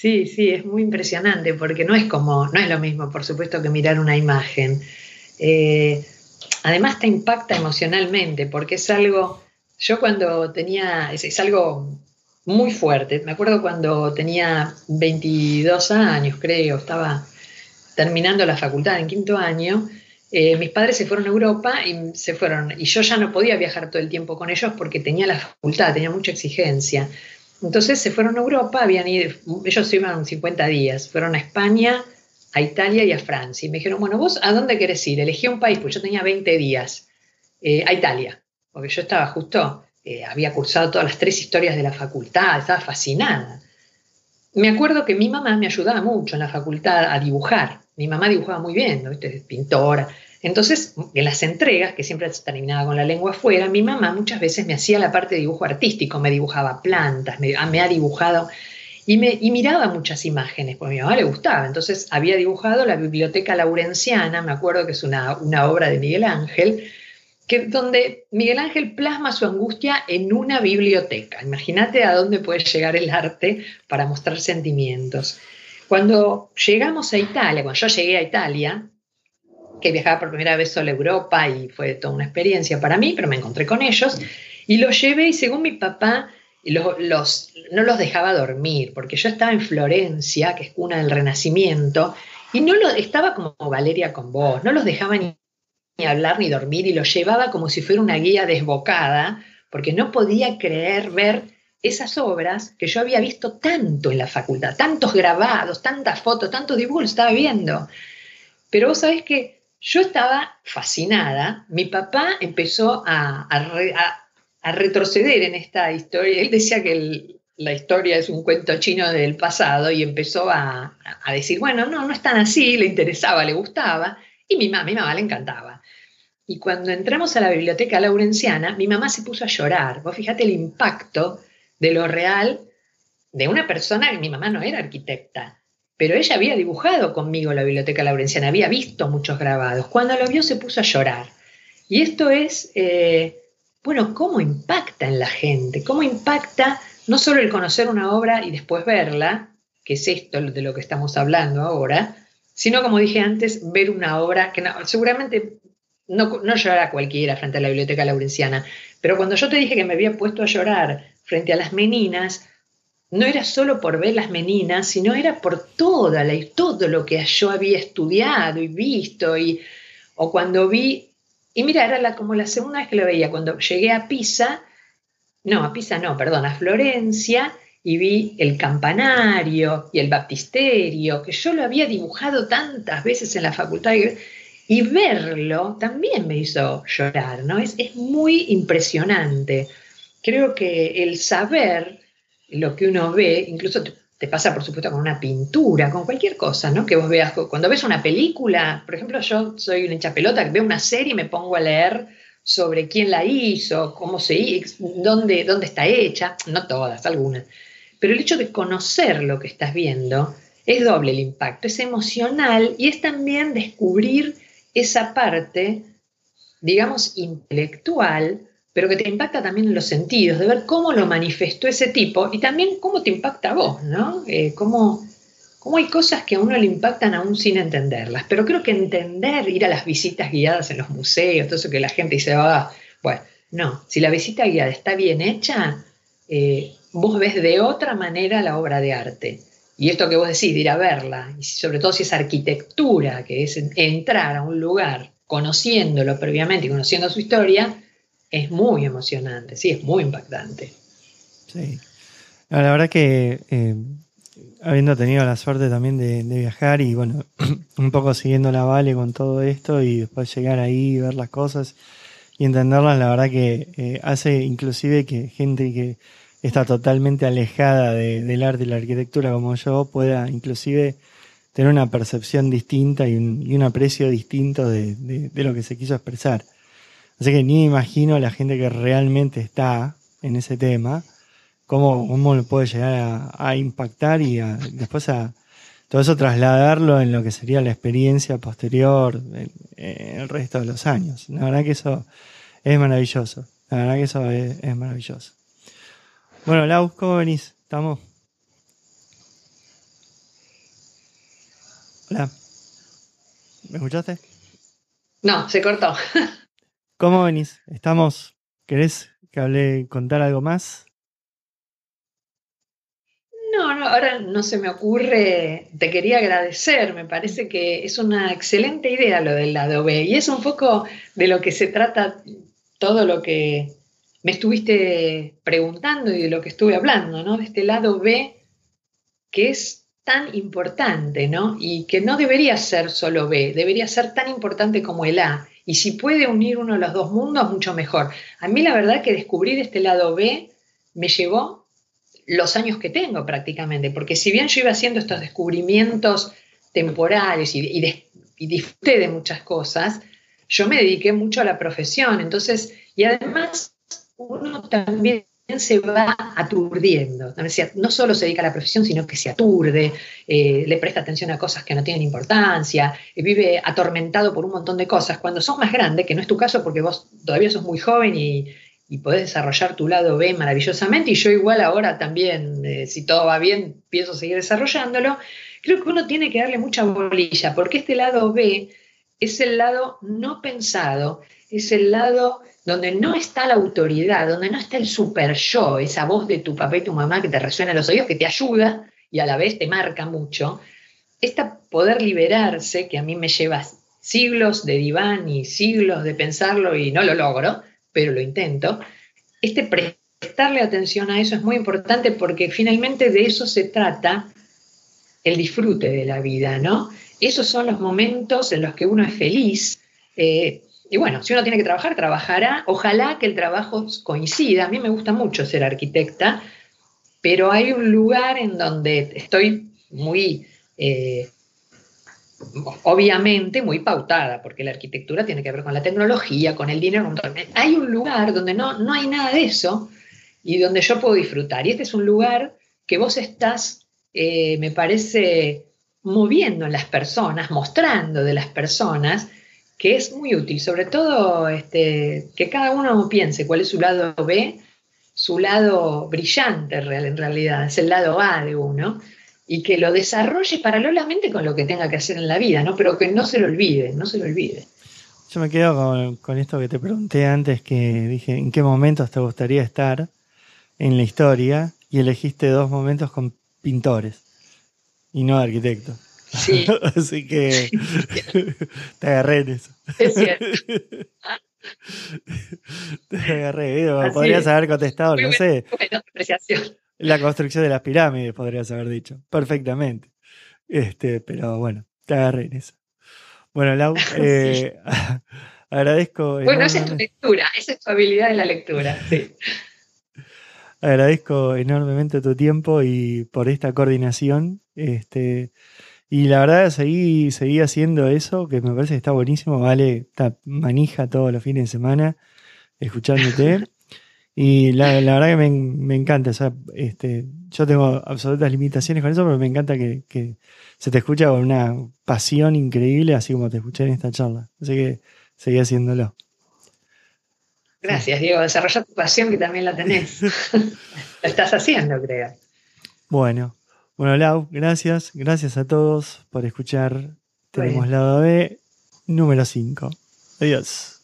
Sí, sí, es muy impresionante porque no es como, no es lo mismo, por supuesto, que mirar una imagen. Eh, además te impacta emocionalmente porque es algo, yo cuando tenía, es algo muy fuerte. Me acuerdo cuando tenía 22 años, creo, estaba terminando la facultad en quinto año. Eh, mis padres se fueron a Europa y se fueron, y yo ya no podía viajar todo el tiempo con ellos porque tenía la facultad, tenía mucha exigencia. Entonces se fueron a Europa, habían ido, ellos iban 50 días, fueron a España, a Italia y a Francia. Y me dijeron, bueno, vos a dónde querés ir? Elegí un país, pues yo tenía 20 días, eh, a Italia, porque yo estaba justo eh, había cursado todas las tres historias de la facultad, estaba fascinada. Me acuerdo que mi mamá me ayudaba mucho en la facultad a dibujar. Mi mamá dibujaba muy bien, ¿no? pintora. Entonces, en las entregas, que siempre terminaba con la lengua afuera, mi mamá muchas veces me hacía la parte de dibujo artístico, me dibujaba plantas, me, ah, ha dibujado y, me, miraba muchas imágenes, porque a mi mamá le gustaba. Entonces, había dibujado la Biblioteca Laurenciana, me acuerdo que es una, una obra de Miguel Ángel, que, donde Miguel Ángel plasma su angustia en una biblioteca. Imagínate a dónde puede llegar el arte para mostrar sentimientos. Cuando llegamos a Italia, cuando yo llegué a Italia, que viajaba por primera vez solo a Europa y fue toda una experiencia para mí, pero me encontré con ellos y los llevé y según mi papá los, no los dejaba dormir, porque yo estaba en Florencia, que es cuna del Renacimiento, y no lo, estaba como Valeria con vos, no los dejaba ni ni hablar ni dormir y lo llevaba como si fuera una guía desbocada, porque no podía creer ver esas obras que yo había visto tanto en la facultad, tantos grabados, tantas fotos, tantos dibujos, estaba viendo. Pero vos sabés que yo estaba fascinada, mi papá empezó a, retroceder en esta historia, él decía que la historia es un cuento chino del pasado y empezó a, decir, bueno, no, no es tan así, le interesaba, le gustaba, y mi mamá, mi mamá le encantaba. Y cuando entramos a la biblioteca laurenciana, mi mamá se puso a llorar. Vos fíjate el impacto de lo real de una persona que mi mamá no era arquitecta, pero ella había dibujado conmigo la biblioteca laurenciana, había visto muchos grabados. Cuando lo vio se puso a llorar. Y esto es, eh, bueno, cómo impacta en la gente, cómo impacta no solo el conocer una obra y después verla, que es esto de lo que estamos hablando ahora, sino como dije antes, ver una obra que seguramente no, no llorará cualquiera frente a la biblioteca laurenciana, pero cuando yo te dije que me había puesto a llorar frente a las meninas, no era solo por ver las meninas, sino era por toda la, todo lo que yo había estudiado y visto, y, o cuando vi, y mira, era como la segunda vez que lo veía, cuando llegué a Pisa, no, a Pisa no, perdón, a Florencia, y vi el campanario y el baptisterio, que yo lo había dibujado tantas veces en la facultad, y verlo también me hizo llorar, ¿no? Es, es muy impresionante. Creo que el saber lo que uno ve, incluso te, pasa por supuesto con una pintura, con cualquier cosa, ¿no? Que vos veas, cuando ves una película, por ejemplo, yo soy una hincha pelota, que veo una serie y me pongo a leer sobre quién la hizo, cómo se hizo, dónde, dónde está hecha, no todas, algunas. Pero el hecho de conocer lo que estás viendo es doble el impacto, es emocional y es también descubrir esa parte, digamos, intelectual pero que te impacta también en los sentidos, de ver cómo lo manifestó ese tipo y también cómo te impacta a vos, ¿no? Eh, cómo, hay cosas que a uno le impactan aún sin entenderlas. Pero creo que entender, ir a las visitas guiadas en los museos, todo eso que la gente dice, ah, bueno, no, si la visita guiada está bien hecha, eh, vos ves de otra manera la obra de arte. Y esto que vos decís, de ir a verla, y sobre todo si es arquitectura, que es entrar a un lugar conociéndolo previamente y conociendo su historia, es muy emocionante, sí, es muy impactante. Sí. La verdad que eh, habiendo tenido la suerte también de, viajar y bueno, [CLEARS THROAT] un poco siguiendo la Vale con todo esto y después llegar ahí y ver las cosas y entenderlas, la verdad que eh, hace inclusive que gente que está totalmente alejada del arte y la arquitectura como yo pueda inclusive tener una percepción distinta y un, aprecio distinto de, lo que se quiso expresar. Así que ni imagino la gente que realmente está en ese tema, cómo, cómo puede llegar a, impactar y después a todo eso trasladarlo en lo que sería la experiencia posterior en, el resto de los años. La verdad que eso es maravilloso. La verdad que eso es, maravilloso. Bueno, Lau, ¿cómo venís? ¿Estamos? Hola. ¿Me escuchaste? No, se cortó. [LAUGHS] ¿Cómo venís? ¿Estamos? ¿Querés que hable, contar algo más? No, no, ahora no se me ocurre, te quería agradecer, me parece que es una excelente idea lo del lado B y es un poco de lo que se trata todo lo que me estuviste preguntando y de lo que estuve hablando, ¿no? De este lado B que es tan importante, ¿no? Y que no debería ser solo B, debería ser tan importante como el A. Y si puede unir uno de los dos mundos, mucho mejor. A mí la verdad que descubrir este lado B me llevó los años que tengo prácticamente, porque si bien yo iba haciendo estos descubrimientos temporales y, y disfruté de muchas cosas, yo me dediqué mucho a la profesión. Entonces, y además uno también se va aturdiendo. No solo se dedica a la profesión, sino que se aturde, eh, le presta atención a cosas que no tienen importancia, eh, vive atormentado por un montón de cosas. Cuando sos más grande, que no es tu caso porque vos todavía sos muy joven y, podés desarrollar tu lado B maravillosamente, y yo igual ahora también, eh, si todo va bien, pienso seguir desarrollándolo, creo que uno tiene que darle mucha bolilla, porque este lado B es el lado no pensado, es el lado donde no está la autoridad, donde no está el super yo, esa voz de tu papá y tu mamá que te resuena en los oídos, que te ayuda y a la vez te marca mucho, esta poder liberarse, que a mí me lleva siglos de diván y siglos de pensarlo y no lo logro, pero lo intento, este prestarle atención a eso es muy importante porque finalmente de eso se trata el disfrute de la vida, ¿no? Esos son los momentos en los que uno es feliz. Eh, y bueno, si uno tiene que trabajar, trabajará. Ojalá que el trabajo coincida. A mí me gusta mucho ser arquitecta, pero hay un lugar en donde estoy muy, eh, obviamente muy pautada, porque la arquitectura tiene que ver con la tecnología, con el dinero. Hay un lugar donde no, no hay nada de eso y donde yo puedo disfrutar. Y este es un lugar que vos estás, eh, me parece, moviendo en las personas, mostrando de las personas, que es muy útil, sobre todo este, que cada uno piense cuál es su lado B, su lado brillante real, en realidad, es el lado A de uno, y que lo desarrolle paralelamente con lo que tenga que hacer en la vida, ¿no? Pero que no se lo olvide, no se lo olvide. Yo me quedo con, esto que te pregunté antes, que dije, ¿en qué momentos te gustaría estar en la historia? Y elegiste dos momentos con pintores y no arquitectos. Sí. [LAUGHS] Así que te agarré en eso. Es cierto. [LAUGHS] te agarré, podrías haber contestado, no sé. [LAUGHS] apreciación. La construcción de las pirámides, podrías haber dicho. Perfectamente. Este, pero bueno, te agarré en eso. Bueno, Lau, eh, agradezco. Bueno, esa es tu lectura, esa es tu habilidad de la lectura, sí. Agradezco enormemente tu tiempo y por esta coordinación. Este, y la verdad, seguí, seguí haciendo eso, que me parece que está buenísimo. Vale, está manija todos los fines de semana escuchándote. [LAUGHS] Y la, verdad que me, encanta, o sea, este, yo tengo absolutas limitaciones con eso, pero me encanta que, se te escucha con una pasión increíble, así como te escuché en esta charla. Así que seguí haciéndolo. Gracias, Diego. Desarrolla tu pasión que también la tenés. [LAUGHS] lo estás haciendo, creo. Bueno, bueno, Lau, gracias. Gracias a todos por escuchar. Tenemos lado B número 5. Adiós.